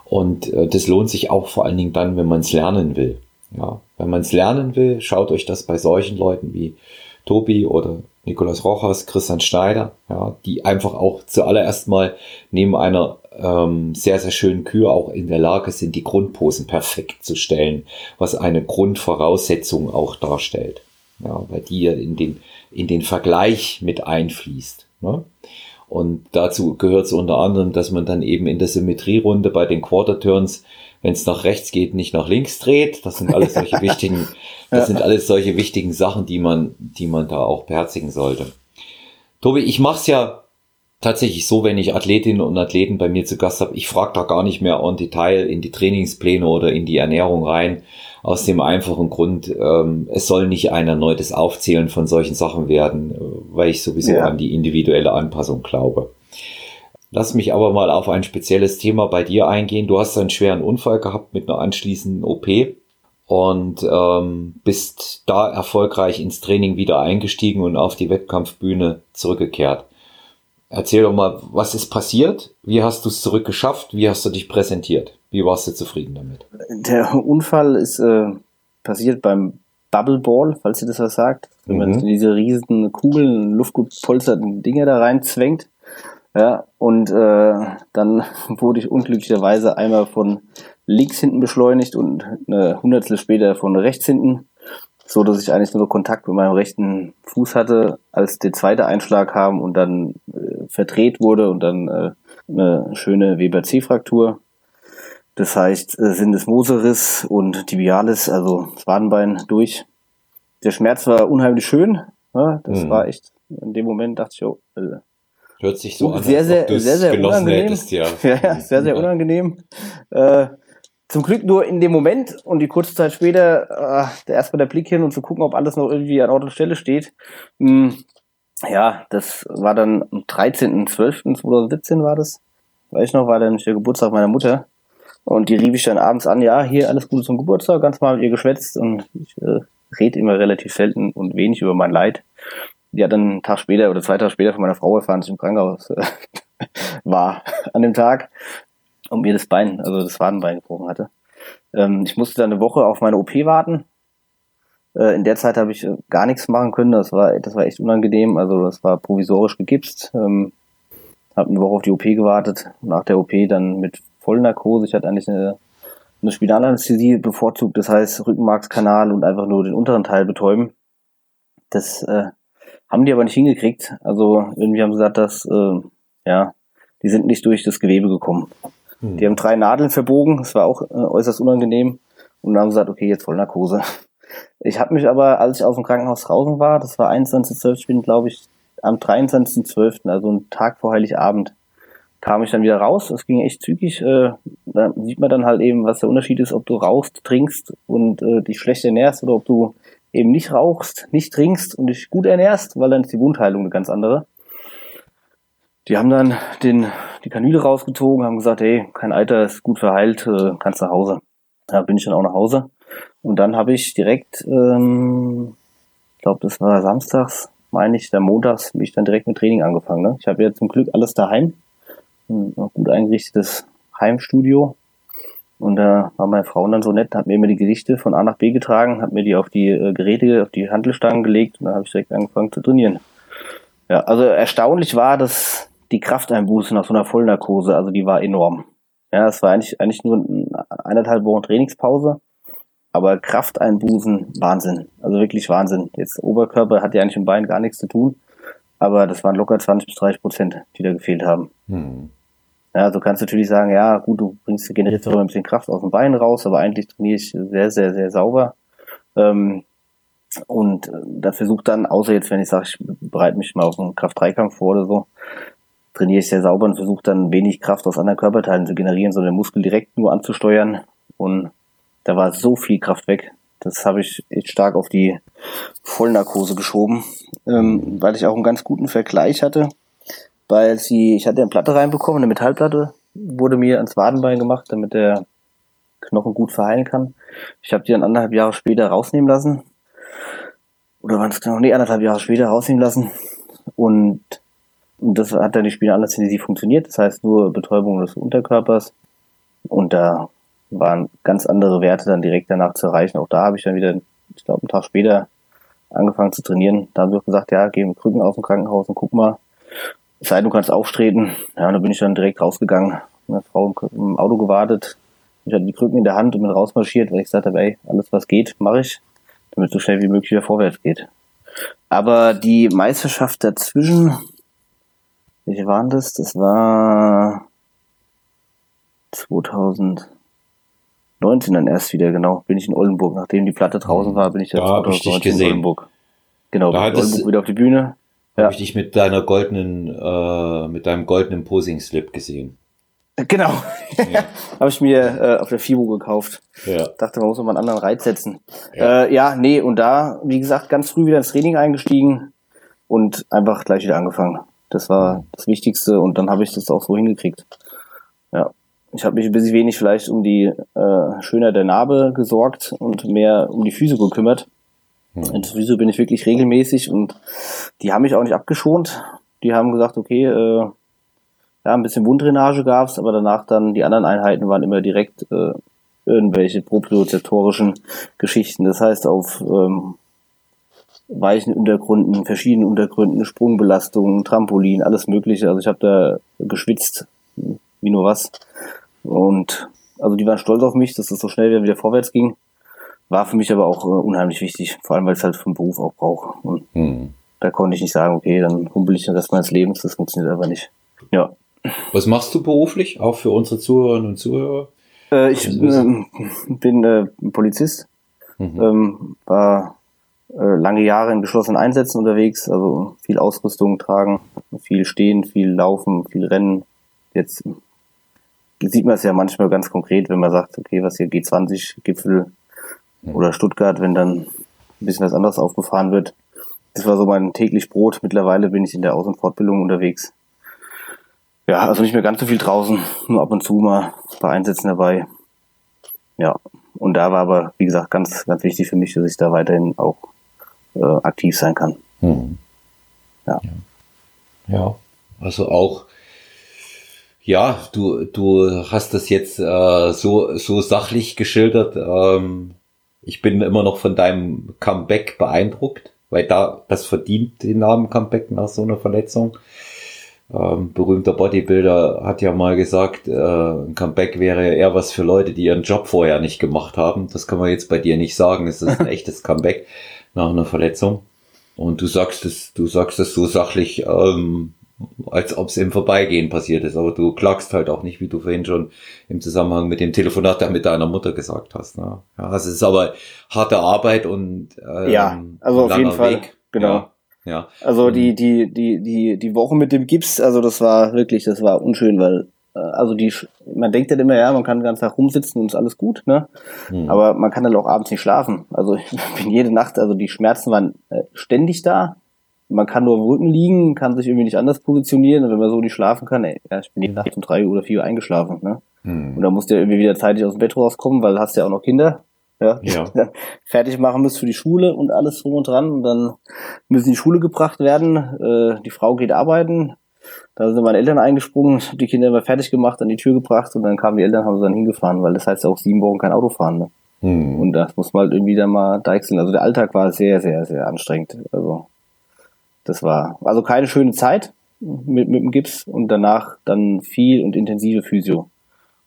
Und äh, das lohnt sich auch vor allen Dingen dann, wenn man es lernen will. Ja, wenn man es lernen will, schaut euch das bei solchen Leuten wie Tobi oder Nikolaus Rochers, Christian Schneider, ja, die einfach auch zuallererst mal neben einer ähm, sehr, sehr schönen Kühe auch in der Lage sind, die Grundposen perfekt zu stellen, was eine Grundvoraussetzung auch darstellt. Ja, weil die ja in den, in den Vergleich mit einfließt. Ne? Und dazu gehört es unter anderem, dass man dann eben in der Symmetrierunde bei den Quarter Turns, wenn es nach rechts geht, nicht nach links dreht. Das sind alles solche wichtigen, das sind alles solche wichtigen Sachen, die man, die man da auch beherzigen sollte. Tobi, ich mach's ja tatsächlich so, wenn ich Athletinnen und Athleten bei mir zu Gast habe, ich frage da gar nicht mehr en Detail in die Trainingspläne oder in die Ernährung rein. Aus dem einfachen Grund, ähm, es soll nicht ein erneutes Aufzählen von solchen Sachen werden, äh, weil ich sowieso ja. an die individuelle Anpassung glaube. Lass mich aber mal auf ein spezielles Thema bei dir eingehen. Du hast einen schweren Unfall gehabt mit einer anschließenden OP und ähm, bist da erfolgreich ins Training wieder eingestiegen und auf die Wettkampfbühne zurückgekehrt. Erzähl doch mal, was ist passiert? Wie hast du es zurückgeschafft? Wie hast du dich präsentiert? Wie warst du zufrieden damit? Der Unfall ist äh, passiert beim Bubble Ball, falls ihr das was sagt. Wenn mhm. man diese riesigen Kugeln, luftgepolsterten Dinge da reinzwängt. Ja, und äh, dann wurde ich unglücklicherweise einmal von links hinten beschleunigt und eine Hundertstel später von rechts hinten so dass ich eigentlich nur Kontakt mit meinem rechten Fuß hatte, als der zweite Einschlag kam und dann äh, verdreht wurde und dann äh, eine schöne Weber-C-Fraktur. Das heißt, äh, Syndesmoseriss und Tibialis, also das Wadenbein durch. Der Schmerz war unheimlich schön. Ja, das mhm. war echt, in dem Moment dachte ich, oh, äh, Hört sich so an, sehr, sehr, sehr, sehr unangenehm. Hättest, ja. ja, ja, sehr, sehr unangenehm. Äh, zum Glück nur in dem Moment und die kurze Zeit später äh, erstmal der Blick hin und zu gucken, ob alles noch irgendwie an Ort und Stelle steht. Hm, ja, das war dann am 13.12.2017 war das. Weiß ich noch, war dann der Geburtstag meiner Mutter. Und die rief ich dann abends an, ja, hier alles Gute zum Geburtstag, ganz mal mit ihr geschwätzt und ich äh, rede immer relativ selten und wenig über mein Leid. Die hat dann einen Tag später oder zwei Tage später von meiner Frau erfahren, dass ich im Krankenhaus äh, war an dem Tag und mir das Bein, also das Wadenbein gebrochen hatte. Ähm, ich musste dann eine Woche auf meine OP warten. Äh, in der Zeit habe ich äh, gar nichts machen können. Das war, das war echt unangenehm. Also das war provisorisch gegipst. Ähm, habe eine Woche auf die OP gewartet. Nach der OP dann mit Vollnarkose. Ich hatte eigentlich eine, eine Spinalanästhesie bevorzugt. Das heißt Rückenmarkskanal und einfach nur den unteren Teil betäuben. Das äh, haben die aber nicht hingekriegt. Also irgendwie haben sie gesagt, dass äh, ja, die sind nicht durch das Gewebe gekommen. Hm. Die haben drei Nadeln verbogen, das war auch äh, äußerst unangenehm. Und dann haben sie gesagt, okay, jetzt voll Narkose. Ich habe mich aber, als ich aus dem Krankenhaus draußen war, das war 21.12., ich bin, glaube ich, am 23.12., also einen Tag vor Heiligabend, kam ich dann wieder raus. Es ging echt zügig. Äh, da sieht man dann halt eben, was der Unterschied ist, ob du rauchst, trinkst und äh, dich schlecht ernährst oder ob du eben nicht rauchst, nicht trinkst und dich gut ernährst, weil dann ist die Wundheilung eine ganz andere. Die haben dann den, die Kanüle rausgezogen, haben gesagt, hey, kein Alter, ist gut verheilt, äh, kannst nach Hause. Da bin ich dann auch nach Hause. Und dann habe ich direkt, ähm, ich glaube, das war samstags, meine ich, der montags, bin ich dann direkt mit Training angefangen. Ne? Ich habe ja zum Glück alles daheim. ein gut eingerichtetes Heimstudio. Und da war meine Frau dann so nett, hat mir immer die Gerichte von A nach B getragen, hat mir die auf die äh, Geräte, auf die Handelstangen gelegt und dann habe ich direkt angefangen zu trainieren. Ja, also erstaunlich war, dass die Krafteinbuße nach so einer Vollnarkose, also die war enorm. Ja, es war eigentlich, eigentlich nur eineinhalb Wochen Trainingspause, aber Krafteinbußen, Wahnsinn. Also wirklich Wahnsinn. Jetzt Oberkörper hat ja eigentlich im Bein gar nichts zu tun, aber das waren locker 20 bis 30 Prozent, die da gefehlt haben. Hm. Ja, du kannst natürlich sagen, ja, gut, du bringst generierst darüber ein bisschen Kraft aus dem Bein raus, aber eigentlich trainiere ich sehr, sehr, sehr sauber. Ähm, und da versucht dann, außer jetzt, wenn ich sage, ich bereite mich mal auf einen Kraft-3-Kampf vor oder so, trainiere ich sehr sauber und versuche dann wenig Kraft aus anderen Körperteilen zu generieren, sondern den Muskel direkt nur anzusteuern. Und da war so viel Kraft weg. Das habe ich echt stark auf die Vollnarkose geschoben, ähm, weil ich auch einen ganz guten Vergleich hatte weil sie, ich hatte eine Platte reinbekommen, eine Metallplatte, wurde mir ans Wadenbein gemacht, damit der Knochen gut verheilen kann. Ich habe die dann anderthalb Jahre später rausnehmen lassen. Oder waren es genau, nee, anderthalb Jahre später rausnehmen lassen. Und, und das hat dann die Spinalanästhesie funktioniert. Das heißt nur Betäubung des Unterkörpers. Und da waren ganz andere Werte dann direkt danach zu erreichen. Auch da habe ich dann wieder, ich glaube, einen Tag später angefangen zu trainieren. Da haben sie auch gesagt, ja, geh mit Krücken aus dem Krankenhaus und guck mal. Es sei denn, du kannst auftreten. Ja, und da bin ich dann direkt rausgegangen. Meine Frau im Auto gewartet. Ich hatte die Krücken in der Hand und bin rausmarschiert, weil ich gesagt habe, ey, alles was geht, mache ich, damit es so schnell wie möglich wieder vorwärts geht. Aber die Meisterschaft dazwischen, welche waren das? Das war 2019 dann erst wieder, genau, bin ich in Oldenburg. Nachdem die Platte draußen war, bin ich dann da 2019 in Oldenburg. Genau, da bin Oldenburg wieder auf die Bühne. Ja. Habe ich dich mit deiner goldenen, äh, mit deinem goldenen Posing-Slip gesehen. Genau. Ja. Habe ich mir äh, auf der FIBO gekauft. Ja. Dachte, man muss noch mal einen anderen Reiz setzen. Ja. Äh, ja, nee, und da, wie gesagt, ganz früh wieder ins Training eingestiegen und einfach gleich wieder angefangen. Das war das Wichtigste und dann habe ich das auch so hingekriegt. Ja. Ich habe mich ein bisschen wenig vielleicht um die äh, Schönheit der Narbe gesorgt und mehr um die Füße gekümmert. Mhm. In bin ich wirklich regelmäßig und die haben mich auch nicht abgeschont. Die haben gesagt, okay, äh, ja, ein bisschen Wunddrainage gab's, aber danach dann die anderen Einheiten waren immer direkt äh, irgendwelche propriozeptorischen Geschichten. Das heißt auf ähm, weichen Untergründen, verschiedenen Untergründen, Sprungbelastungen, Trampolin, alles Mögliche. Also ich habe da geschwitzt, wie nur was. Und also die waren stolz auf mich, dass das so schnell wieder vorwärts ging. War für mich aber auch äh, unheimlich wichtig, vor allem weil ich es halt vom Beruf auch brauche. Und hm. da konnte ich nicht sagen, okay, dann humpel ich den Rest meines Lebens, das funktioniert aber nicht. Ja. Was machst du beruflich, auch für unsere Zuhörerinnen und Zuhörer? Äh, ich äh, bin Polizist, mhm. ähm, war äh, lange Jahre in geschlossenen Einsätzen unterwegs, also viel Ausrüstung tragen, viel stehen, viel laufen, viel rennen. Jetzt sieht man es ja manchmal ganz konkret, wenn man sagt, okay, was hier G20-Gipfel oder Stuttgart, wenn dann ein bisschen was anderes aufgefahren wird. Das war so mein täglich Brot. Mittlerweile bin ich in der Aus- und Fortbildung unterwegs. Ja, also nicht mehr ganz so viel draußen, nur ab und zu mal ein paar Einsätzen dabei. Ja, und da war aber, wie gesagt, ganz, ganz wichtig für mich, dass ich da weiterhin auch äh, aktiv sein kann. Hm. Ja. ja. also auch, ja, du, du hast das jetzt äh, so, so sachlich geschildert. Ähm, ich bin immer noch von deinem Comeback beeindruckt, weil da, das verdient den Namen Comeback nach so einer Verletzung. Ähm, berühmter Bodybuilder hat ja mal gesagt, äh, ein Comeback wäre eher was für Leute, die ihren Job vorher nicht gemacht haben. Das kann man jetzt bei dir nicht sagen. Es ist ein echtes Comeback nach einer Verletzung. Und du sagst es, du sagst es so sachlich, ähm, als ob es im Vorbeigehen passiert ist. Aber du klagst halt auch nicht, wie du vorhin schon im Zusammenhang mit dem Telefonat da mit deiner Mutter gesagt hast. Ne? Ja, es ist aber harte Arbeit und ähm, ja, also auf jeden Fall, Weg. genau. Ja. Ja. Also die, die, die, die, die Woche mit dem Gips, also das war wirklich, das war unschön, weil, äh, also die, man denkt ja immer, ja, man kann den ganzen Tag rumsitzen und ist alles gut, ne? Hm. Aber man kann dann auch abends nicht schlafen. Also ich bin jede Nacht, also die Schmerzen waren äh, ständig da man kann nur im Rücken liegen, kann sich irgendwie nicht anders positionieren. Und wenn man so nicht schlafen kann, ey, ja, ich bin die Nacht um drei oder vier Uhr eingeschlafen. Ne? Hm. Und dann musst du ja irgendwie wieder zeitig aus dem Bett rauskommen, weil du hast ja auch noch Kinder. Ja, ja. fertig machen musst für die Schule und alles drum und dran. Und dann müssen die Schule gebracht werden. Äh, die Frau geht arbeiten. Da sind meine Eltern eingesprungen, die Kinder immer fertig gemacht, an die Tür gebracht und dann kamen die Eltern, haben sie dann hingefahren, weil das heißt ja auch sieben Wochen kein Auto fahren. Ne? Hm. Und das muss man halt irgendwie dann mal deichseln. Also der Alltag war sehr, sehr, sehr anstrengend. Also das war also keine schöne Zeit mit, mit dem Gips und danach dann viel und intensive Physio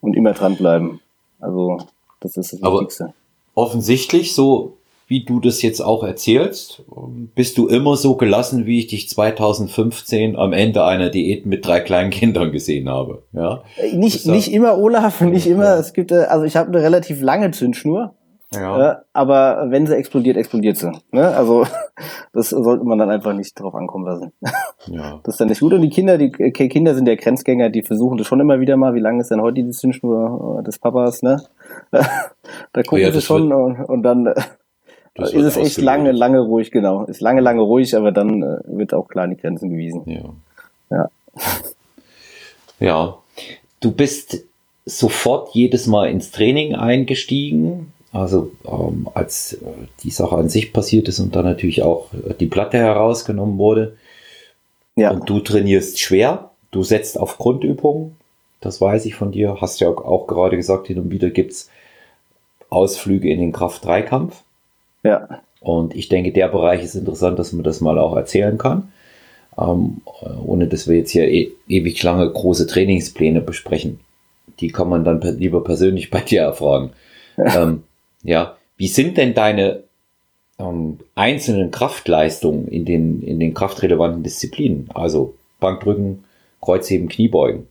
und immer dranbleiben. Also das ist das Aber Wichtigste. Offensichtlich, so wie du das jetzt auch erzählst, bist du immer so gelassen, wie ich dich 2015 am Ende einer Diät mit drei kleinen Kindern gesehen habe. Ja? Äh, nicht, nicht immer, Olaf, nicht immer. Ja. Es gibt, äh, also ich habe eine relativ lange Zündschnur. Ja. Äh, aber wenn sie explodiert, explodiert sie. Ne? Also das sollte man dann einfach nicht drauf ankommen lassen. Ja. Das ist dann nicht gut. Und die Kinder, die Kinder sind ja Grenzgänger, die versuchen das schon immer wieder mal. Wie lange ist denn heute die Zündschnur des Papas? Ne? da gucken oh ja, sie schon und, und dann das ist es echt lange, lange ruhig, genau. Ist lange, lange ruhig, aber dann äh, wird auch klar die Grenzen gewiesen. Ja. Ja. ja. Du bist sofort jedes Mal ins Training eingestiegen. Also ähm, als äh, die Sache an sich passiert ist und dann natürlich auch äh, die Platte herausgenommen wurde. Ja. Und du trainierst schwer. Du setzt auf Grundübungen. Das weiß ich von dir. Hast ja auch gerade gesagt, hin und wieder gibt's Ausflüge in den Kraft-3-Kampf. Ja. Und ich denke, der Bereich ist interessant, dass man das mal auch erzählen kann, ähm, ohne dass wir jetzt hier e ewig lange große Trainingspläne besprechen. Die kann man dann lieber persönlich bei dir erfragen. Ja, ähm, ja. wie sind denn deine ähm, einzelnen Kraftleistungen in den, in den kraftrelevanten Disziplinen? Also Bankdrücken, Kreuzheben, Kniebeugen.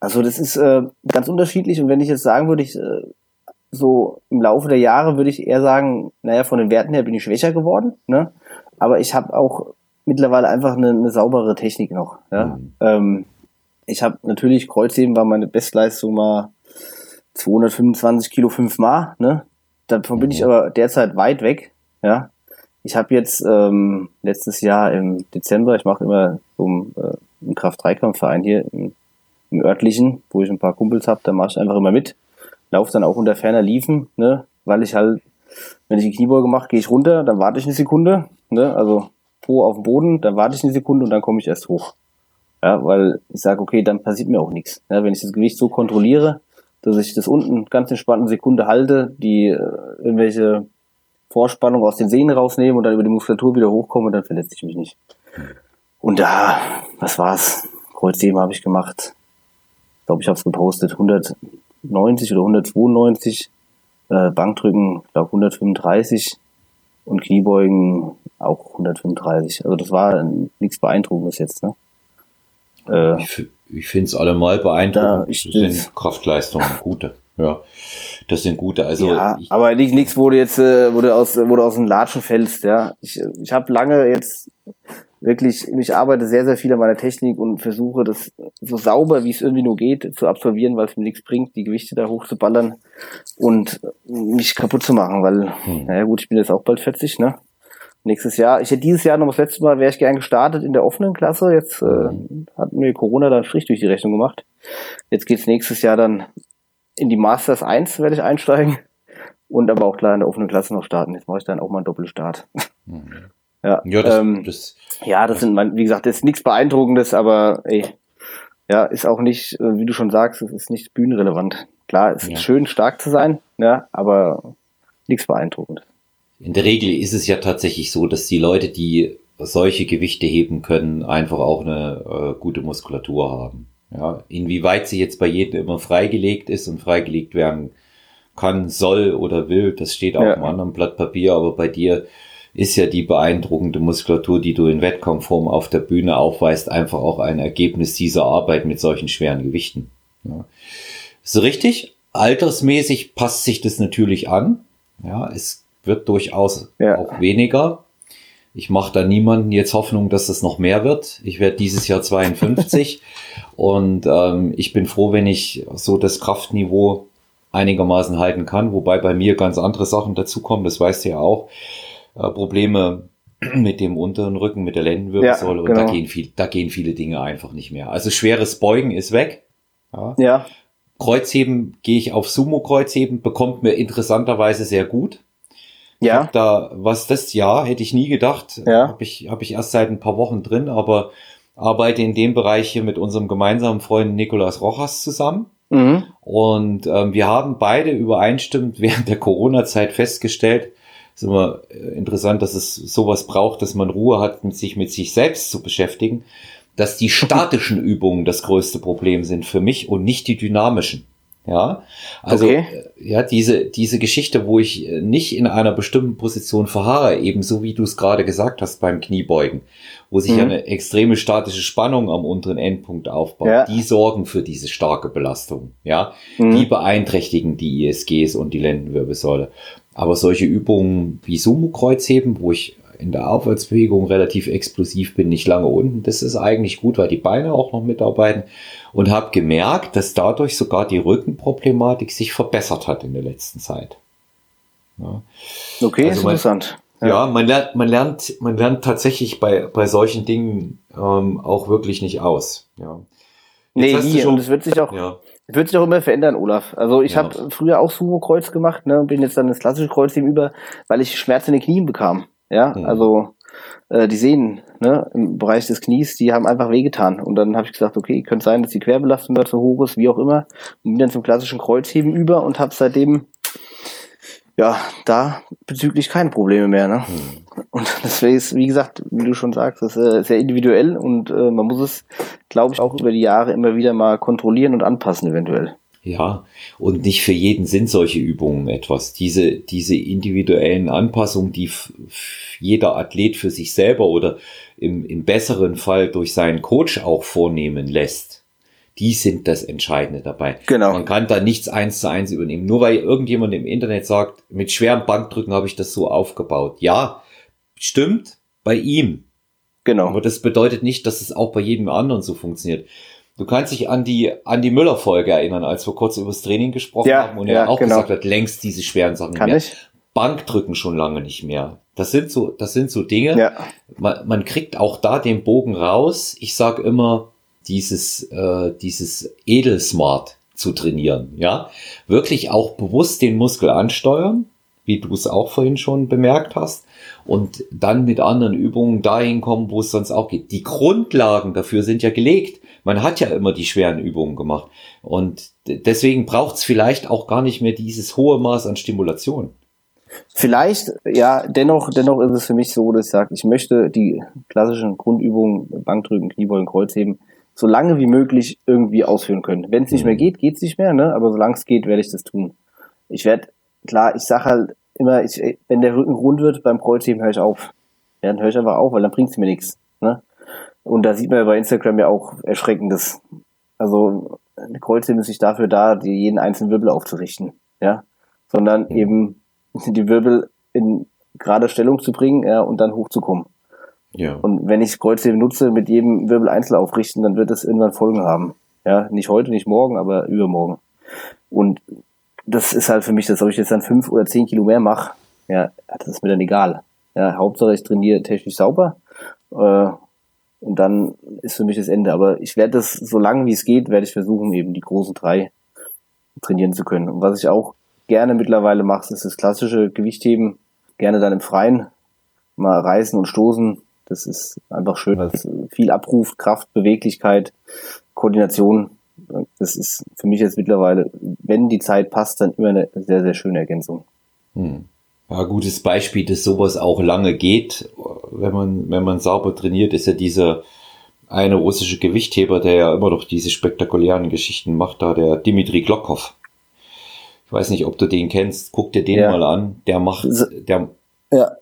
Also das ist äh, ganz unterschiedlich und wenn ich jetzt sagen würde, ich äh, so im Laufe der Jahre würde ich eher sagen, naja, von den Werten her bin ich schwächer geworden, ne? Aber ich habe auch mittlerweile einfach eine, eine saubere Technik noch. Ja? Mhm. Ähm, ich habe natürlich Kreuzheben war meine Bestleistung mal 225 Kilo fünfmal, ne? Davon bin ich mhm. aber derzeit weit weg, ja. Ich habe jetzt ähm, letztes Jahr im Dezember, ich mache immer so einen, äh, einen Kraft-3-Kampfverein hier im, im örtlichen, wo ich ein paar Kumpels habe, da mache ich einfach immer mit laufe dann auch unter ferner Liefen, ne, weil ich halt, wenn ich die Kniebeuge mache, gehe ich runter, dann warte ich eine Sekunde, ne, also Po auf dem Boden, dann warte ich eine Sekunde und dann komme ich erst hoch. Ja, weil ich sage, okay, dann passiert mir auch nichts. Ja, wenn ich das Gewicht so kontrolliere, dass ich das unten ganz entspannt eine Sekunde halte, die äh, irgendwelche Vorspannung aus den Sehnen rausnehme und dann über die Muskulatur wieder hochkomme, dann verletze ich mich nicht. Und da, was war's? Kreuzheben habe ich gemacht. Ich glaube, ich habe es gepostet. 100, 190 oder 192, äh, Bankdrücken, ich glaube 135 und Kniebeugen auch 135. Also das war nichts Beeindruckendes jetzt. Ne? Äh, ich finde es allemal beeindruckend. Ich, das sind Kraftleistungen gute. Ja, das sind gute. Also ja, ich, aber nichts, wo du jetzt, äh, wo du aus, du aus dem Latschen fällst. Ja, ich, ich habe lange jetzt wirklich, ich arbeite sehr, sehr viel an meiner Technik und versuche das so sauber, wie es irgendwie nur geht, zu absolvieren, weil es mir nichts bringt, die Gewichte da hochzuballern und mich kaputt zu machen, weil, hm. naja gut, ich bin jetzt auch bald 40, ne? Nächstes Jahr, ich hätte dieses Jahr noch das letzte Mal, wäre ich gern gestartet in der offenen Klasse, jetzt äh, hat mir Corona dann Strich durch die Rechnung gemacht. Jetzt geht's nächstes Jahr dann in die Masters 1, werde ich einsteigen und aber auch klar in der offenen Klasse noch starten. Jetzt mache ich dann auch mal einen Doppelstart. Mhm. Ja, ja, das, ähm, das, ja, das, sind, wie gesagt, das ist nichts Beeindruckendes, aber ey, ja, ist auch nicht, äh, wie du schon sagst, es ist nicht bühnenrelevant. Klar, es ja. ist schön, stark zu sein, ja, aber nichts beeindruckend. In der Regel ist es ja tatsächlich so, dass die Leute, die solche Gewichte heben können, einfach auch eine äh, gute Muskulatur haben. Ja, inwieweit sie jetzt bei jedem immer freigelegt ist und freigelegt werden kann, soll oder will, das steht auf ja. einem anderen Blatt Papier, aber bei dir ist ja die beeindruckende Muskulatur, die du in Wettkampfform auf der Bühne aufweist, einfach auch ein Ergebnis dieser Arbeit mit solchen schweren Gewichten. Ja. So richtig, altersmäßig passt sich das natürlich an. Ja, es wird durchaus ja. auch weniger. Ich mache da niemanden jetzt Hoffnung, dass es noch mehr wird. Ich werde dieses Jahr 52 und ähm, ich bin froh, wenn ich so das Kraftniveau einigermaßen halten kann, wobei bei mir ganz andere Sachen dazukommen, das weißt du ja auch äh, Probleme mit dem unteren Rücken, mit der Lendenwirbelsäule ja, genau. und da genau. gehen, viel, da gehen viele Dinge einfach nicht mehr. Also schweres Beugen ist weg. Ja. ja. Kreuzheben gehe ich auf Sumo-Kreuzheben, bekommt mir interessanterweise sehr gut. Ja. Da, was das ja, hätte ich nie gedacht. Ja. Habe ich, hab ich erst seit ein paar Wochen drin, aber arbeite in dem Bereich hier mit unserem gemeinsamen Freund Nicolas Rojas zusammen. Mhm. Und ähm, wir haben beide übereinstimmend während der Corona-Zeit festgestellt, ist immer äh, interessant, dass es sowas braucht, dass man Ruhe hat, sich mit sich selbst zu beschäftigen, dass die statischen Übungen das größte Problem sind für mich und nicht die dynamischen. Ja, also okay. Äh, ja, diese, diese Geschichte, wo ich äh, nicht in einer bestimmten Position verharre, ebenso wie du es gerade gesagt hast beim Kniebeugen, wo sich mhm. eine extreme statische Spannung am unteren Endpunkt aufbaut, ja. die sorgen für diese starke Belastung. Ja, mhm. die beeinträchtigen die ISGs und die Lendenwirbelsäule. Aber solche Übungen wie Sumo-Kreuzheben, wo ich in der Aufwärtsbewegung relativ explosiv bin, nicht lange unten. Das ist eigentlich gut, weil die Beine auch noch mitarbeiten und habe gemerkt, dass dadurch sogar die Rückenproblematik sich verbessert hat in der letzten Zeit. Ja. Okay, also man, interessant. Ja. ja, man lernt, man lernt, man lernt tatsächlich bei, bei solchen Dingen ähm, auch wirklich nicht aus. Ja. Jetzt nee, nie. Schon, und es wird sich auch, ja. wird sich auch immer verändern, Olaf. Also ich ja. habe früher auch Sumo-Kreuz gemacht, ne, und bin jetzt dann ins klassische Kreuzheben über, weil ich Schmerzen in den Knien bekam. Ja, mhm. also äh, die Sehnen ne, im Bereich des Knies, die haben einfach wehgetan. Und dann habe ich gesagt, okay, könnte sein, dass die Querbelastung da zu hoch ist, wie auch immer. Und bin dann zum klassischen Kreuzheben über und habe seitdem ja da bezüglich keine Probleme mehr. Ne? Mhm. Und deswegen ist, wie gesagt, wie du schon sagst, ist äh, sehr individuell und äh, man muss es, glaube ich, auch über die Jahre immer wieder mal kontrollieren und anpassen eventuell. Ja, und nicht für jeden sind solche Übungen etwas. Diese, diese individuellen Anpassungen, die jeder Athlet für sich selber oder im, im besseren Fall durch seinen Coach auch vornehmen lässt, die sind das Entscheidende dabei. Genau. Man kann da nichts eins zu eins übernehmen. Nur weil irgendjemand im Internet sagt, mit schweren Bankdrücken habe ich das so aufgebaut. Ja, stimmt, bei ihm. Genau. Aber das bedeutet nicht, dass es auch bei jedem anderen so funktioniert. Du kannst dich an die, an die Müller-Folge erinnern, als wir kurz über das Training gesprochen ja, haben und ja, er auch genau. gesagt hat, längst diese schweren Sachen Kann mehr. Ich? Bankdrücken schon lange nicht mehr. Das sind so, das sind so Dinge. Ja. Man, man kriegt auch da den Bogen raus. Ich sag immer, dieses, äh, dieses Edelsmart zu trainieren, ja. Wirklich auch bewusst den Muskel ansteuern, wie du es auch vorhin schon bemerkt hast, und dann mit anderen Übungen dahin kommen, wo es sonst auch geht. Die Grundlagen dafür sind ja gelegt man hat ja immer die schweren Übungen gemacht. Und deswegen braucht es vielleicht auch gar nicht mehr dieses hohe Maß an Stimulation. Vielleicht, ja, dennoch, dennoch ist es für mich so, dass ich sage, ich möchte die klassischen Grundübungen, Bankdrücken, Kniebeugen, Kreuzheben, so lange wie möglich irgendwie ausführen können. Wenn es nicht mehr mhm. geht, geht es nicht mehr, ne? aber solange es geht, werde ich das tun. Ich werde, klar, ich sage halt immer, ich, wenn der Rücken rund wird beim Kreuzheben, höre ich auf. Ja, dann höre ich einfach auf, weil dann bringt es mir nichts. Ne? Und da sieht man ja bei Instagram ja auch Erschreckendes. Also eine Kreuzheben ist nicht dafür da, die jeden einzelnen Wirbel aufzurichten, ja, sondern eben die Wirbel in gerade Stellung zu bringen, ja, und dann hochzukommen. Ja. Und wenn ich Kreuzheben nutze, mit jedem Wirbel einzeln aufrichten, dann wird es irgendwann Folgen haben. Ja, nicht heute, nicht morgen, aber übermorgen. Und das ist halt für mich, dass ob ich jetzt dann fünf oder zehn Kilo mehr mache, ja, das ist mir dann egal. Ja, Hauptsache ich trainiere technisch sauber äh, und dann ist für mich das Ende. Aber ich werde das, so lange wie es geht, werde ich versuchen, eben die großen drei trainieren zu können. Und was ich auch gerne mittlerweile mache, ist das klassische Gewichtheben. Gerne dann im Freien mal reißen und stoßen. Das ist einfach schön, weil es viel abruft, Kraft, Beweglichkeit, Koordination. Das ist für mich jetzt mittlerweile, wenn die Zeit passt, dann immer eine sehr, sehr schöne Ergänzung. Hm. Ja, gutes Beispiel, dass sowas auch lange geht, wenn man, wenn man sauber trainiert, ist ja dieser eine russische Gewichtheber, der ja immer noch diese spektakulären Geschichten macht, da der Dimitri Glokov. Ich weiß nicht, ob du den kennst. Guck dir den ja. mal an. Der macht, der ja.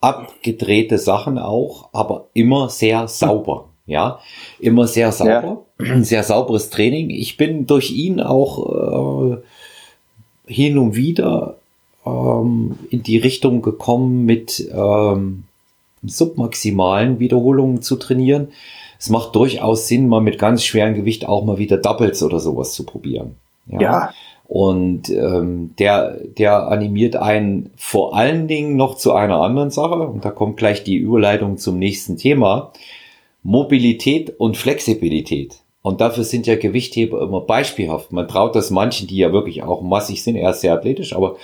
abgedrehte Sachen auch, aber immer sehr sauber. Ja, immer sehr sauber. Ja. Sehr sauberes Training. Ich bin durch ihn auch äh, hin und wieder ähm, in die Richtung gekommen, mit ähm, submaximalen Wiederholungen zu trainieren. Es macht durchaus Sinn, mal mit ganz schwerem Gewicht auch mal wieder Doubles oder sowas zu probieren. Ja. ja. Und ähm, der, der animiert einen vor allen Dingen noch zu einer anderen Sache. Und da kommt gleich die Überleitung zum nächsten Thema. Mobilität und Flexibilität. Und dafür sind ja Gewichtheber immer beispielhaft. Man traut das manchen, die ja wirklich auch massig sind, er ist sehr athletisch, aber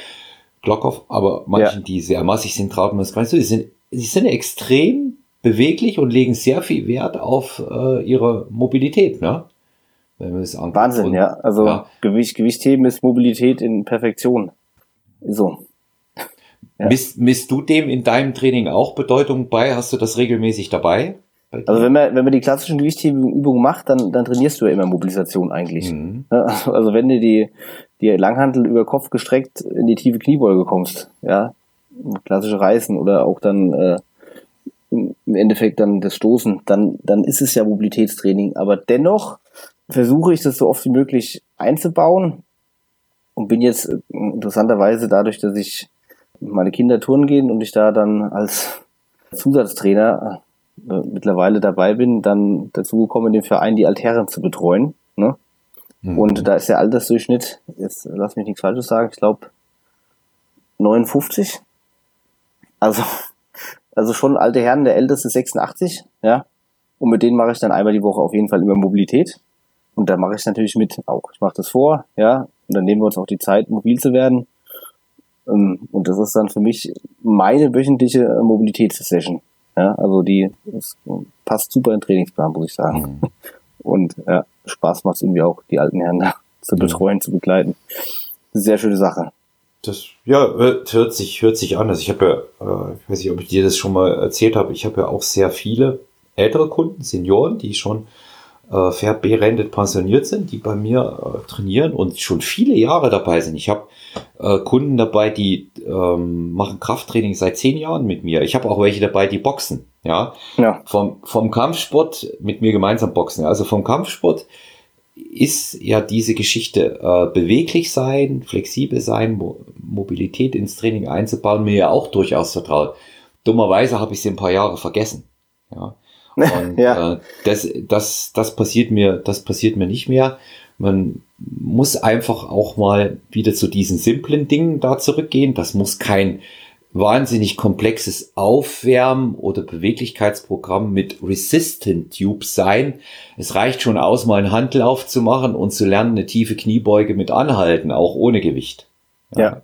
Glockhoff, aber manchen, ja. die sehr massig sind, traut man es gar nicht so. Die sind, die sind extrem beweglich und legen sehr viel Wert auf äh, ihre Mobilität, ne? Wahnsinn, und, ja. Also ja. Gewicht, Gewichtheben ist Mobilität in Perfektion. So. Ja. Misst, misst du dem in deinem Training auch Bedeutung bei? Hast du das regelmäßig dabei? Also wenn man, wenn man die klassischen Gewichthebenübungen macht, dann, dann trainierst du ja immer Mobilisation eigentlich. Mhm. Also, also wenn du die, die Langhantel über Kopf gestreckt in die tiefe Kniebeuge kommst, ja, klassische Reißen oder auch dann äh, im Endeffekt dann das Stoßen, dann, dann ist es ja Mobilitätstraining. Aber dennoch versuche ich das so oft wie möglich einzubauen und bin jetzt äh, interessanterweise dadurch, dass ich meine Kinder touren gehen und ich da dann als Zusatztrainer äh, mittlerweile dabei bin, dann dazu gekommen, den Verein die Altären zu betreuen. Mhm. Und da ist der Altersdurchschnitt, jetzt lass mich nichts Falsches sagen, ich glaube 59. Also, also schon alte Herren, der älteste 86, ja. Und mit denen mache ich dann einmal die Woche auf jeden Fall immer Mobilität. Und da mache ich natürlich mit auch. Ich mache das vor, ja. Und dann nehmen wir uns auch die Zeit, mobil zu werden. Ähm, und das ist dann für mich meine wöchentliche Mobilitätssession. Ja, also die passt super in den Trainingsplan, muss ich sagen. Mhm. Und ja, Spaß macht es irgendwie auch, die alten Herren da zu mhm. betreuen, mhm. zu begleiten. Sehr schöne Sache. Das ja hört sich hört sich an. Also ich habe ja, äh, ich weiß nicht, ob ich dir das schon mal erzählt habe. Ich habe ja auch sehr viele ältere Kunden, Senioren, die schon äh, fair berendet pensioniert sind, die bei mir äh, trainieren und schon viele Jahre dabei sind. Ich habe äh, Kunden dabei, die ähm, machen Krafttraining seit zehn Jahren mit mir. Ich habe auch welche dabei, die boxen. Ja, ja. Vom, vom Kampfsport mit mir gemeinsam boxen. Also vom Kampfsport ist ja diese Geschichte äh, beweglich sein, flexibel sein, Mo Mobilität ins Training einzubauen, mir ja auch durchaus vertraut. Dummerweise habe ich sie ein paar Jahre vergessen. Ja. Und ja. äh, das, das, das passiert mir, das passiert mir nicht mehr. Man muss einfach auch mal wieder zu diesen simplen Dingen da zurückgehen. Das muss kein wahnsinnig komplexes Aufwärmen oder Beweglichkeitsprogramm mit Resistant Tubes sein. Es reicht schon aus, mal einen Handlauf zu machen und zu lernen, eine tiefe Kniebeuge mit Anhalten, auch ohne Gewicht. Ja. ja.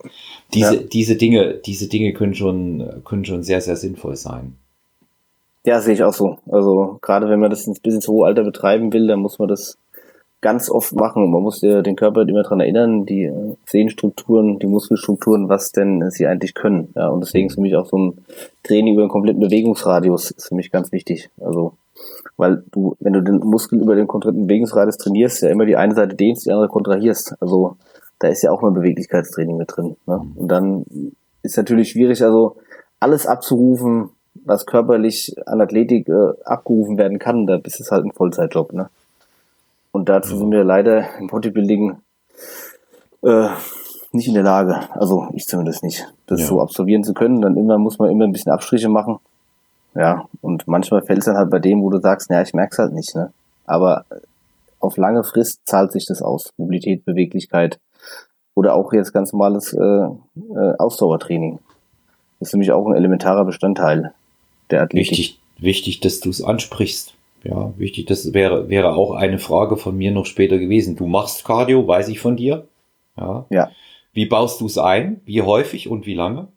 Diese, ja. diese Dinge, diese Dinge können schon, können schon sehr, sehr sinnvoll sein. Ja, sehe ich auch so. Also gerade wenn man das bis ins hohe Alter betreiben will, dann muss man das ganz oft machen. Man muss ja den Körper immer dran erinnern, die Sehnenstrukturen, die Muskelstrukturen, was denn sie eigentlich können. Ja, und deswegen ist für mich auch so ein Training über den kompletten Bewegungsradius ist für mich ganz wichtig. Also, weil du, wenn du den Muskel über den kompletten Bewegungsradius trainierst, ja immer die eine Seite dehnst, die andere kontrahierst. Also, da ist ja auch mal Beweglichkeitstraining mit drin. Ne? Und dann ist natürlich schwierig, also alles abzurufen, was körperlich an Athletik äh, abgerufen werden kann, da ist es halt ein Vollzeitjob, ne? Und dazu sind wir leider im Bodybuilding äh, nicht in der Lage, also ich zumindest nicht, das ja. so absolvieren zu können. Dann immer muss man immer ein bisschen Abstriche machen. Ja, und manchmal fällt es dann halt bei dem, wo du sagst, naja, ich merk's halt nicht, ne? Aber auf lange Frist zahlt sich das aus. Mobilität, Beweglichkeit oder auch jetzt ganz normales äh, äh, Ausdauertraining. Das ist für mich auch ein elementarer Bestandteil der Athletik. Wichtig, wichtig dass du es ansprichst. Ja, wichtig, das wäre, wäre auch eine Frage von mir noch später gewesen. Du machst Cardio, weiß ich von dir. Ja. ja. Wie baust du es ein? Wie häufig und wie lange?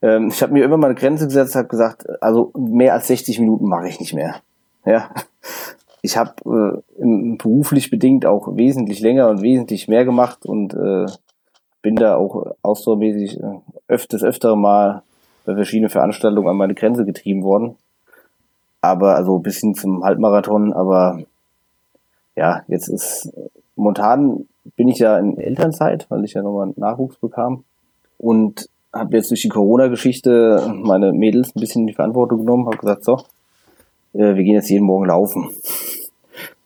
Ähm, ich habe mir immer mal eine Grenze gesetzt, habe gesagt, also mehr als 60 Minuten mache ich nicht mehr. Ja. Ich habe äh, beruflich bedingt auch wesentlich länger und wesentlich mehr gemacht und äh, bin da auch ausdauermäßig äh, öfters öftere Mal bei verschiedenen Veranstaltungen an meine Grenze getrieben worden. Aber also bis hin zum Halbmarathon, aber ja, jetzt ist momentan bin ich ja in Elternzeit, weil ich ja nochmal Nachwuchs bekam und habe jetzt durch die Corona-Geschichte meine Mädels ein bisschen in die Verantwortung genommen, habe gesagt, so, äh, wir gehen jetzt jeden Morgen laufen.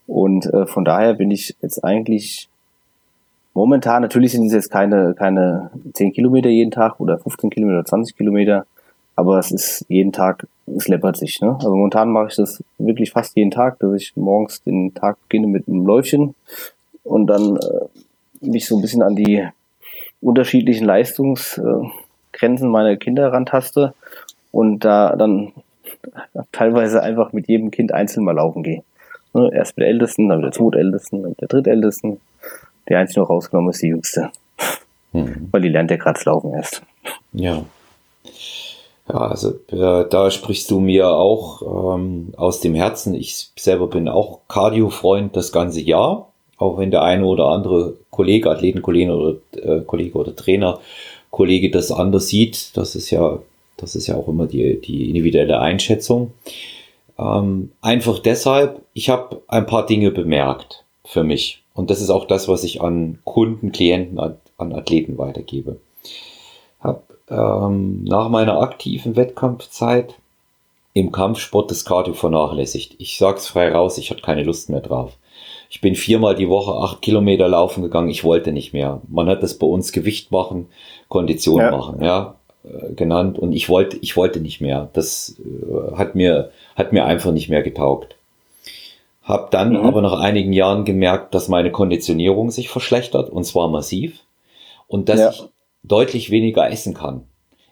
Und äh, von daher bin ich jetzt eigentlich Momentan, natürlich sind es jetzt keine, keine 10 Kilometer jeden Tag oder 15 Kilometer oder 20 Kilometer, aber es ist jeden Tag, es läppert sich. Ne? Also momentan mache ich das wirklich fast jeden Tag, dass ich morgens den Tag beginne mit einem Läufchen und dann äh, mich so ein bisschen an die unterschiedlichen Leistungsgrenzen meiner Kinder rantaste und da dann teilweise einfach mit jedem Kind einzeln mal laufen gehe. Ne? Erst mit der Ältesten, dann mit der Zweitältesten, dann mit der Drittältesten der einzige noch rausgenommen ist die jüngste. Mhm. Weil die lernt ja gerade laufen erst. Ja. Ja, also äh, da sprichst du mir auch ähm, aus dem Herzen. Ich selber bin auch Cardio-Freund das ganze Jahr, auch wenn der eine oder andere Kollege, Athletenkollege oder äh, Kollege oder Trainer, Kollege das anders sieht. Das ist ja, das ist ja auch immer die, die individuelle Einschätzung. Ähm, einfach deshalb, ich habe ein paar Dinge bemerkt für mich. Und das ist auch das, was ich an Kunden, Klienten, an, an Athleten weitergebe. Ähm, nach meiner aktiven Wettkampfzeit im Kampfsport das Cardio vernachlässigt. Ich sag's frei raus, ich hatte keine Lust mehr drauf. Ich bin viermal die Woche acht Kilometer laufen gegangen. Ich wollte nicht mehr. Man hat das bei uns Gewicht machen, Kondition ja. machen, ja, äh, genannt. Und ich wollte, ich wollte nicht mehr. Das äh, hat mir, hat mir einfach nicht mehr getaugt. Hab dann mhm. aber nach einigen Jahren gemerkt, dass meine Konditionierung sich verschlechtert und zwar massiv und dass ja. ich deutlich weniger essen kann.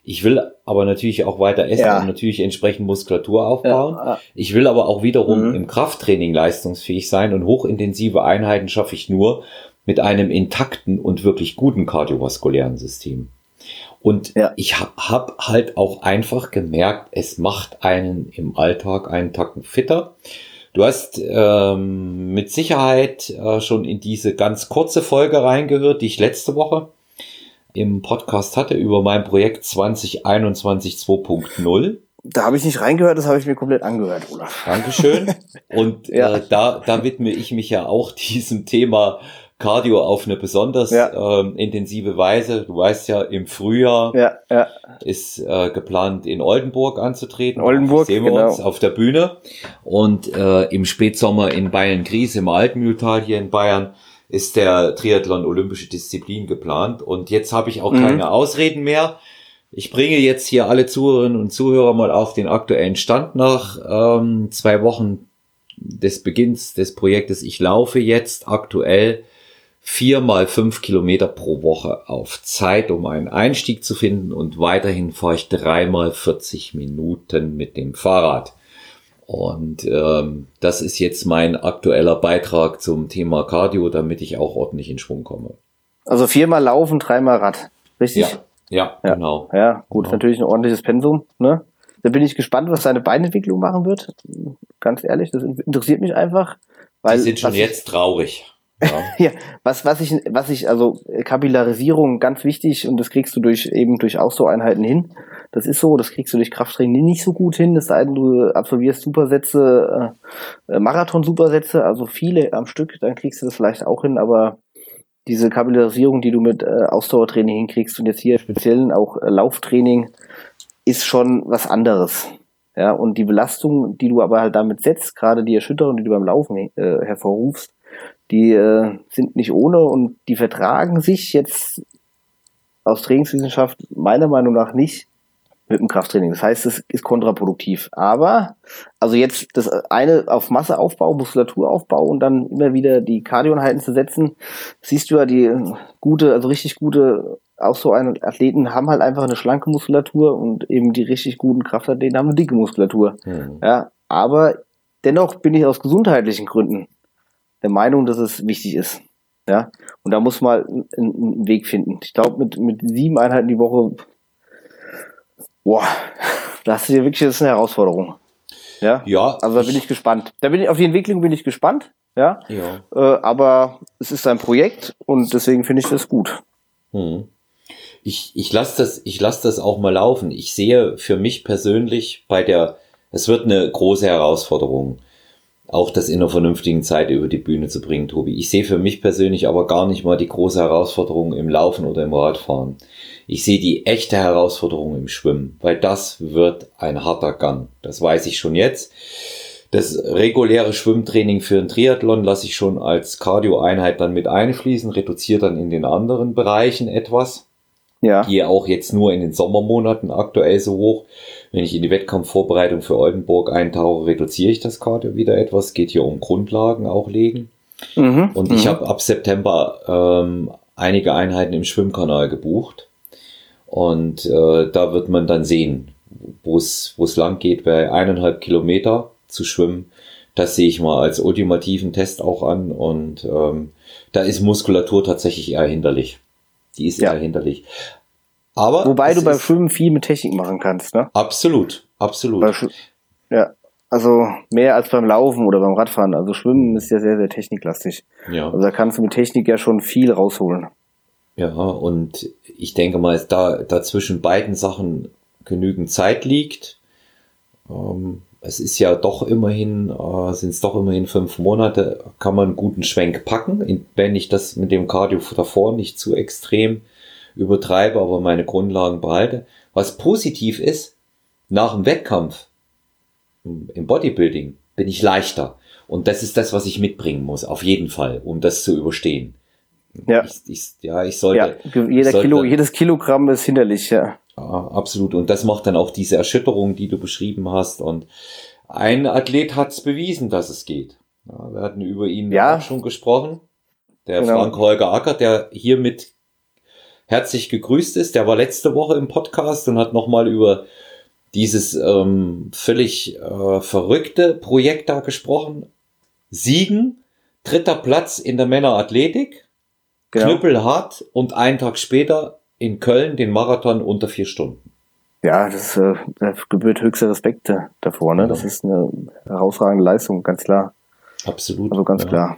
Ich will aber natürlich auch weiter essen ja. und natürlich entsprechend Muskulatur aufbauen. Ja. Ich will aber auch wiederum mhm. im Krafttraining leistungsfähig sein und hochintensive Einheiten schaffe ich nur mit einem intakten und wirklich guten kardiovaskulären System. Und ja. ich habe hab halt auch einfach gemerkt, es macht einen im Alltag einen Tacken fitter. Du hast ähm, mit Sicherheit äh, schon in diese ganz kurze Folge reingehört, die ich letzte Woche im Podcast hatte über mein Projekt 2021 2.0. Da habe ich nicht reingehört, das habe ich mir komplett angehört, Olaf. Dankeschön. Und ja. äh, da, da widme ich mich ja auch diesem Thema Cardio auf eine besonders ja. ähm, intensive Weise. Du weißt ja, im Frühjahr ja, ja. ist äh, geplant, in Oldenburg anzutreten. Oldenburg, sehen wir genau. uns auf der Bühne. Und äh, im Spätsommer in Bayern-Gries, im Altmühltal hier in Bayern, ist der Triathlon olympische Disziplin geplant. Und jetzt habe ich auch mhm. keine Ausreden mehr. Ich bringe jetzt hier alle Zuhörerinnen und Zuhörer mal auf den aktuellen Stand nach ähm, zwei Wochen des Beginns des Projektes. Ich laufe jetzt aktuell vier mal fünf Kilometer pro Woche auf Zeit, um einen Einstieg zu finden und weiterhin fahre ich dreimal 40 Minuten mit dem Fahrrad. Und ähm, das ist jetzt mein aktueller Beitrag zum Thema Cardio, damit ich auch ordentlich in Schwung komme. Also viermal laufen, dreimal Rad, richtig? Ja, ja, ja. genau. Ja, gut, genau. natürlich ein ordentliches Pensum. Ne? Da bin ich gespannt, was seine Beinentwicklung machen wird. Ganz ehrlich, das interessiert mich einfach. Weil, Die sind schon jetzt traurig. Ja. ja, was, was ich, was ich, also Kapillarisierung ganz wichtig und das kriegst du durch eben durch Ausdauereinheiten hin. Das ist so, das kriegst du durch Krafttraining nicht so gut hin, es sei denn, du absolvierst Supersätze, äh, Marathon-Supersätze, also viele am Stück, dann kriegst du das vielleicht auch hin, aber diese Kapillarisierung, die du mit äh, Ausdauertraining hinkriegst und jetzt hier speziell auch äh, Lauftraining, ist schon was anderes. Ja, und die Belastung, die du aber halt damit setzt, gerade die Erschütterung, die du beim Laufen äh, hervorrufst, die äh, sind nicht ohne und die vertragen sich jetzt aus Trainingswissenschaft meiner Meinung nach nicht mit dem Krafttraining. Das heißt, es ist kontraproduktiv. Aber, also jetzt das eine auf Masseaufbau, Muskulaturaufbau und dann immer wieder die Kardioeinheiten zu setzen, siehst du ja, die gute, also richtig gute auch so einen Athleten haben halt einfach eine schlanke Muskulatur und eben die richtig guten Kraftathleten haben eine dicke Muskulatur. Mhm. Ja, aber dennoch bin ich aus gesundheitlichen Gründen der Meinung, dass es wichtig ist. Ja, und da muss man einen, einen Weg finden. Ich glaube, mit, mit sieben Einheiten die Woche Boah, das ist ja wirklich das ist eine Herausforderung. Ja, ja also da bin ich gespannt. Da bin ich, auf die Entwicklung bin ich gespannt. Ja, ja. Äh, aber es ist ein Projekt und deswegen finde ich das gut. Hm. Ich, ich lasse das, ich lass das auch mal laufen. Ich sehe für mich persönlich bei der, es wird eine große Herausforderung auch das in einer vernünftigen Zeit über die Bühne zu bringen, Tobi. Ich sehe für mich persönlich aber gar nicht mal die große Herausforderung im Laufen oder im Radfahren. Ich sehe die echte Herausforderung im Schwimmen, weil das wird ein harter Gang. Das weiß ich schon jetzt. Das reguläre Schwimmtraining für einen Triathlon lasse ich schon als Cardio-Einheit dann mit einfließen, reduziert dann in den anderen Bereichen etwas. Ja. Gehe auch jetzt nur in den Sommermonaten aktuell so hoch. Wenn ich in die Wettkampfvorbereitung für Oldenburg eintauche, reduziere ich das Cardio wieder etwas. Geht hier um Grundlagen auch legen. Mhm. Und ich mhm. habe ab September ähm, einige Einheiten im Schwimmkanal gebucht. Und äh, da wird man dann sehen, wo es lang geht, bei eineinhalb Kilometer zu schwimmen. Das sehe ich mal als ultimativen Test auch an. Und ähm, da ist Muskulatur tatsächlich eher hinderlich. Die ist ja. eher hinderlich. Aber Wobei du beim Schwimmen viel mit Technik machen kannst, ne? Absolut, absolut. Ja, also mehr als beim Laufen oder beim Radfahren. Also Schwimmen ist ja sehr, sehr techniklastig. Ja. Also da kannst du mit Technik ja schon viel rausholen. Ja, und ich denke mal, da, da zwischen beiden Sachen genügend Zeit liegt. Ähm, es ist ja doch immerhin, äh, sind es doch immerhin fünf Monate, kann man einen guten Schwenk packen, wenn ich das mit dem Cardio davor nicht zu extrem übertreibe, aber meine Grundlagen behalte. Was positiv ist, nach dem Wettkampf im Bodybuilding bin ich leichter. Und das ist das, was ich mitbringen muss, auf jeden Fall, um das zu überstehen. Ja. Ich, ich, ja, ich sollte. Ja, jeder sollte- Kilo, jedes Kilogramm ist hinderlich, ja. Ja, absolut. Und das macht dann auch diese Erschütterung, die du beschrieben hast. Und ein Athlet hat es bewiesen, dass es geht. Ja, wir hatten über ihn Ja. auch schon gesprochen. Der Genau. Frank Holger Acker, der hiermit herzlich gegrüßt ist. Der war letzte Woche im Podcast und hat nochmal über dieses ähm, völlig äh, verrückte Projekt da gesprochen. Siegen, dritter Platz in der Männerathletik, Genau. knüppelhart und einen Tag später in Köln den Marathon unter vier Stunden. Ja, das äh, da gebührt höchster Respekt äh, davor, ne? Das ist eine herausragende Leistung, ganz klar. Absolut. Also ganz ja. klar.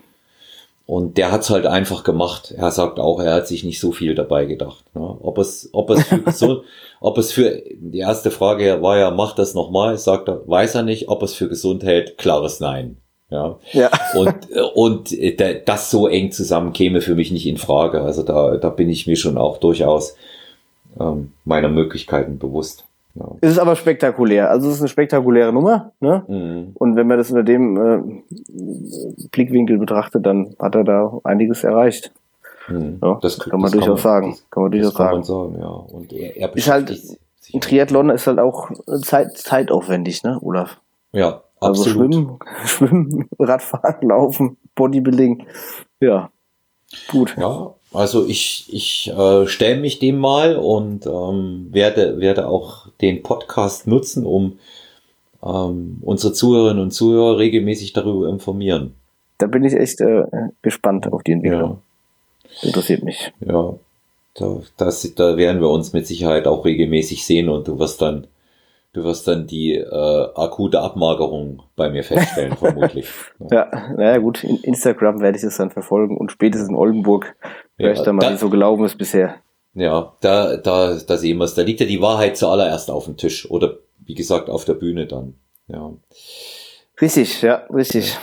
Und der hat's halt einfach gemacht. Er sagt auch, er hat sich nicht so viel dabei gedacht. Ne? Ob es, ob es für gesund, ob es für, die erste Frage war ja, macht das nochmal? Sagt er, weiß er nicht. Ob es für gesund hält? Klares Nein. Ja. Ja. Und, und äh, da- das so eng zusammen käme für mich nicht in Frage. Also da, da bin ich mir schon auch durchaus ähm, meiner Möglichkeiten bewusst. Ja. Es ist aber spektakulär. Also es ist eine spektakuläre Nummer, ne? Mhm. Und wenn man das unter dem äh, Blickwinkel betrachtet, dann hat er da einiges erreicht. Mhm. Ja, Das kann man durchaus sagen. Kann man Das durchaus kann man sagen. sagen, ja. Und er, er Ist halt- Ein Triathlon ist halt auch äh, Zeit, zeitaufwendig, ne, Olaf? Ja, Also absolut. Schwimmen, Schwimmen, Radfahren, Laufen, Bodybuilding. Ja. Gut. Ja, also ich, ich äh, stelle mich dem mal und ähm, werde, werde auch den Podcast nutzen, um ähm, unsere Zuhörerinnen und Zuhörer regelmäßig darüber informieren. Da bin ich echt äh, gespannt auf die Entwicklung. Ja, Interessiert mich. ja. Da, das, da werden wir uns mit Sicherheit auch regelmäßig sehen und du wirst dann, du wirst dann die äh, akute Abmagerung bei mir feststellen, vermutlich. Ja, naja gut, in Instagram werde ich es dann verfolgen und spätestens in Oldenburg Ja, dann mal, da- so gelaufen ist bisher. Ja, da, da, da sehen wir es. Da liegt ja die Wahrheit zuallererst auf dem Tisch oder wie gesagt auf der Bühne dann. Ja. Richtig, ja, richtig.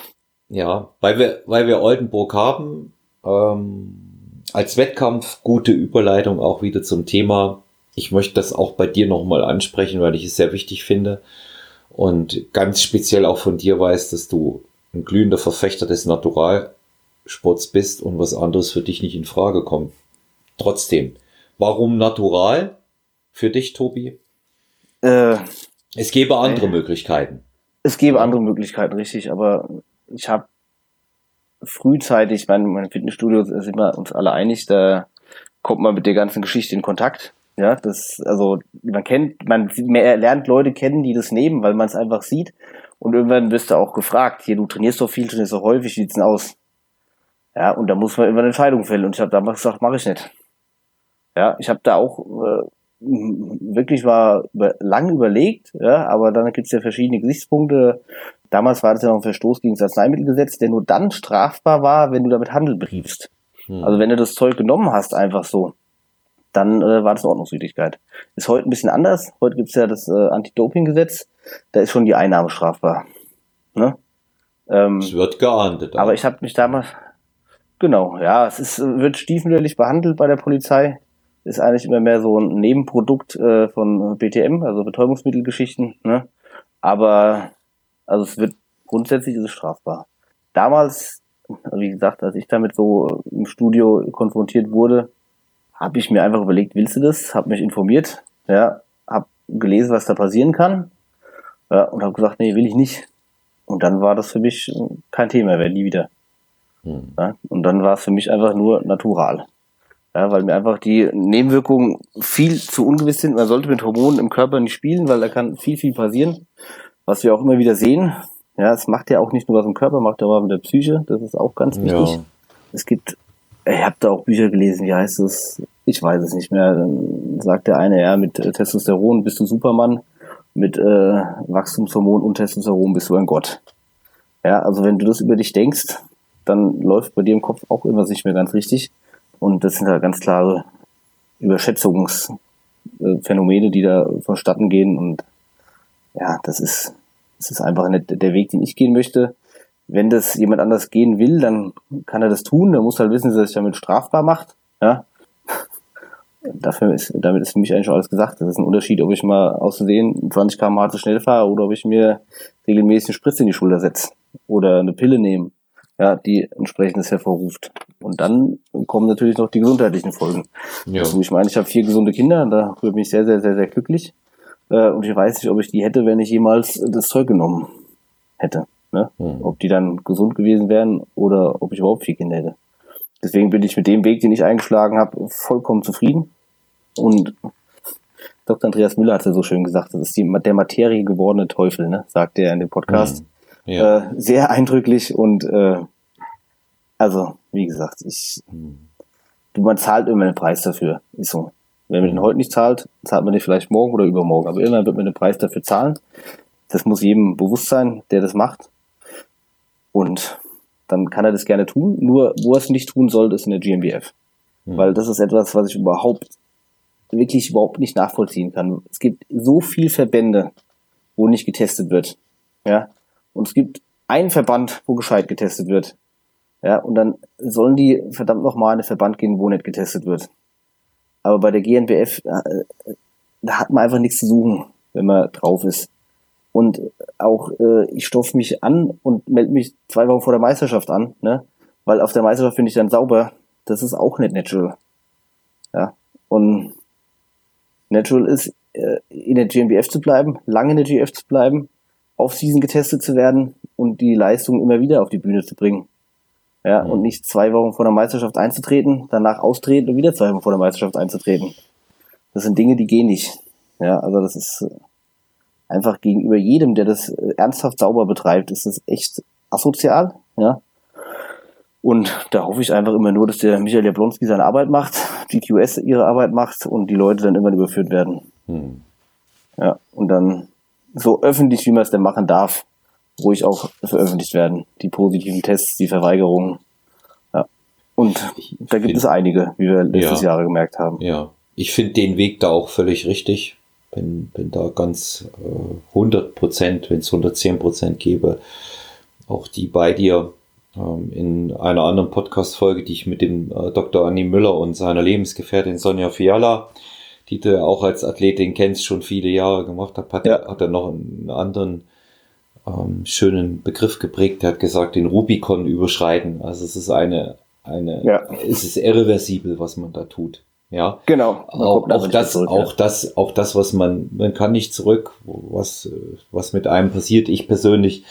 Ja, weil wir, weil wir Oldenburg haben, ähm, als Wettkampf gute Überleitung auch wieder zum Thema. Ich möchte das auch bei dir nochmal ansprechen, weil ich es sehr wichtig finde und ganz speziell auch von dir weiß, dass du ein glühender Verfechter des Naturalsports bist und was anderes für dich nicht in Frage kommt. Trotzdem, warum Natural für dich, Tobi? Äh, Es gäbe andere Möglichkeiten. es gäbe andere Möglichkeiten, richtig, aber ich habe frühzeitig, ich meine, mein Fitnessstudio sind wir uns alle einig, da kommt man mit der ganzen Geschichte in Kontakt. Ja, das, also man kennt, man mehr lernt Leute kennen, die das nehmen, weil man es einfach sieht. Und irgendwann wirst du auch gefragt, hier, du trainierst doch viel, trainierst doch häufig, wie sieht's denn aus? Ja, und da muss man immer eine Entscheidung fällen. Und ich habe damals gesagt, mache ich nicht. Ja, ich habe da auch äh, wirklich mal über, lang überlegt, ja, aber dann gibt's ja verschiedene Gesichtspunkte. Damals war das ja noch ein Verstoß gegen das Arzneimittelgesetz, der nur dann strafbar war, wenn du damit Handel betriebst. Hm. Also wenn du das Zeug genommen hast, einfach so, dann äh, war das eine Ordnungswidrigkeit. Ist heute ein bisschen anders. Heute gibt's ja das äh, Anti-Doping-Gesetz. Da ist schon die Einnahme strafbar. Ne? Ähm, es wird geahndet. aber ich habe mich damals, genau, ja, es ist, äh, wird stiefmütterlich behandelt bei der Polizei. Ist eigentlich immer mehr so ein Nebenprodukt äh, von BTM, also Betäubungsmittelgeschichten. Ne? Aber also es wird grundsätzlich ist es strafbar. Damals, also wie gesagt, als ich damit so im Studio konfrontiert wurde, habe ich mir einfach überlegt, willst du das? Habe mich informiert, ja, habe gelesen, was da passieren kann, ja, und habe gesagt, nee, will ich nicht. Und dann war das für mich kein Thema mehr, nie wieder. Hm. Ja? Und dann war es für mich einfach nur natural. Ja, weil mir einfach die Nebenwirkungen viel zu ungewiss sind. Man sollte mit Hormonen im Körper nicht spielen, weil da kann viel, viel passieren. Was wir auch immer wieder sehen. Ja, es macht ja auch nicht nur was im Körper, macht ja auch was mit der Psyche. Das ist auch ganz wichtig. Ja. Es gibt ich habe da auch Bücher gelesen, wie heißt es? Ich weiß es nicht mehr. Dann sagt der eine, ja, mit Testosteron bist du Supermann, mit äh, Wachstumshormon und Testosteron bist du ein Gott. Ja, also wenn du das über dich denkst, dann läuft bei dir im Kopf auch irgendwas nicht mehr ganz richtig. Und das sind halt ganz klare Überschätzungsphänomene, die da vonstatten gehen. Und ja, das ist, das ist einfach nicht der Weg, den ich gehen möchte. Wenn das jemand anders gehen will, dann kann er das tun. Der muss halt wissen, dass er sich damit strafbar macht. Ja. Dafür ist, damit ist für mich eigentlich schon alles gesagt. Das ist ein Unterschied, ob ich mal auszusehen 20 km zu schnell fahre oder ob ich mir regelmäßig eine Spritze in die Schulter setze oder eine Pille nehme, ja, die entsprechendes hervorruft. Und dann kommen natürlich noch die gesundheitlichen Folgen. Ja. Also ich meine, ich habe vier gesunde Kinder, und da bin ich sehr, sehr, sehr, sehr glücklich. Äh, und ich weiß nicht, ob ich die hätte, wenn ich jemals das Zeug genommen hätte. Ne? Mhm. Ob die dann gesund gewesen wären oder ob ich überhaupt vier Kinder hätte. Deswegen bin ich mit dem Weg, den ich eingeschlagen habe, vollkommen zufrieden. Und Dr. Andreas Müller hat ja so schön gesagt, das ist die, der Materie gewordene Teufel, ne? sagt er in dem Podcast. Mhm. Ja. Äh, sehr eindrücklich und äh, also, wie gesagt, ich du, man zahlt immer einen Preis dafür. Ist so. Wenn man den heute nicht zahlt, zahlt man den vielleicht morgen oder übermorgen. Aber irgendwann wird man den Preis dafür zahlen. Das muss jedem bewusst sein, der das macht. Und dann kann er das gerne tun. Nur, wo er es nicht tun sollte, ist in der GmbF. Mhm. Weil das ist etwas, was ich überhaupt, wirklich überhaupt nicht nachvollziehen kann. Es gibt so viel Verbände, wo nicht getestet wird. Ja. Und es gibt einen Verband, wo gescheit getestet wird. Ja, und dann sollen die verdammt nochmal in einen Verband gehen, wo nicht getestet wird. Aber bei der GNBF, äh, da hat man einfach nichts zu suchen, wenn man drauf ist. Und auch äh, ich stoffe mich an und melde mich zwei Wochen vor der Meisterschaft an, ne? Weil auf der Meisterschaft finde ich dann sauber. Das ist auch nicht natural. Ja. Und natural ist, äh, in der GmbF zu bleiben, lange in der GF zu bleiben, auf Season getestet zu werden und die Leistung immer wieder auf die Bühne zu bringen. Ja, mhm. und nicht zwei Wochen vor der Meisterschaft einzutreten, danach austreten und wieder zwei Wochen vor der Meisterschaft einzutreten. Das sind Dinge, die gehen nicht. Ja, also das ist äh, einfach gegenüber jedem, der das äh, ernsthaft sauber betreibt, ist das echt asozial. Ja. Und da hoffe ich einfach immer nur, dass der Michael Jablonski seine Arbeit macht, die QS ihre Arbeit macht und die Leute dann immer überführt werden. Mhm. Ja, und dann so öffentlich, wie man es denn machen darf, ruhig auch veröffentlicht werden. Die positiven Tests, die Verweigerungen. Ja. Und da gibt es einige, wie wir letztes ja, Jahr gemerkt haben. Ja, ich finde den Weg da auch völlig richtig. Bin, bin da ganz äh, 100 Prozent, wenn es 110 Prozent gebe, auch die bei dir. Ähm, in einer anderen Podcast-Folge, die ich mit dem äh, Dr. Anni Müller und seiner Lebensgefährtin Sonja Fiala, die du auch als Athletin kennst, schon viele Jahre gemacht hat, hat, ja. hat er noch einen anderen ähm, schönen Begriff geprägt. Er hat gesagt, den Rubikon überschreiten. Also es ist eine, eine, ja. es ist irreversibel, was man da tut. Ja, genau. Auch, auch das, zurück, auch ja. das, auch das, was man, man kann nicht zurück, was, was mit einem passiert. Ich persönlich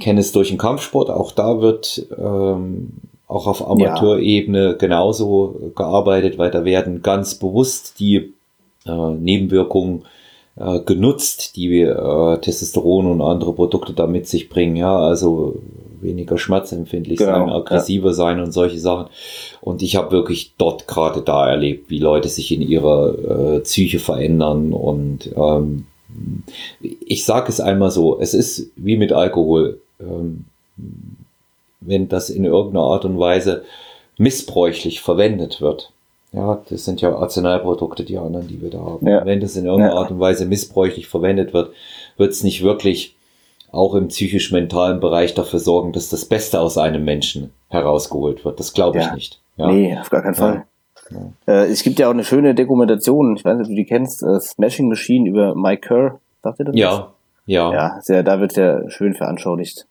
kenne es durch den Kampfsport. Auch da wird ähm, auch auf Amateurebene ja. genauso gearbeitet, weil da werden ganz bewusst die äh, Nebenwirkungen äh, genutzt, die äh, Testosteron und andere Produkte da mit sich bringen. Ja, also weniger schmerzempfindlich genau, sein, aggressiver ja. sein und solche Sachen. Und ich habe wirklich dort gerade da erlebt, wie Leute sich in ihrer äh, Psyche verändern. Und ähm, ich sage es einmal so, es ist wie mit Alkohol. Ähm, wenn das in irgendeiner Art und Weise missbräuchlich verwendet wird, ja, das sind ja Arzneiprodukte, die anderen, die wir da haben. Ja. Wenn das in irgendeiner ja. Art und Weise missbräuchlich verwendet wird, wird es nicht wirklich auch im psychisch-mentalen Bereich dafür sorgen, dass das Beste aus einem Menschen herausgeholt wird. Das glaube ich ja. nicht. Ja. Nee, auf gar keinen Fall. Ja. Äh, es gibt ja auch eine schöne Dokumentation, ich weiß nicht, ob du die kennst, äh, Smashing Machine über Mike Kerr. Sagt ihr das? Ja, was? ja. Ja, sehr, da wird sehr schön veranschaulicht.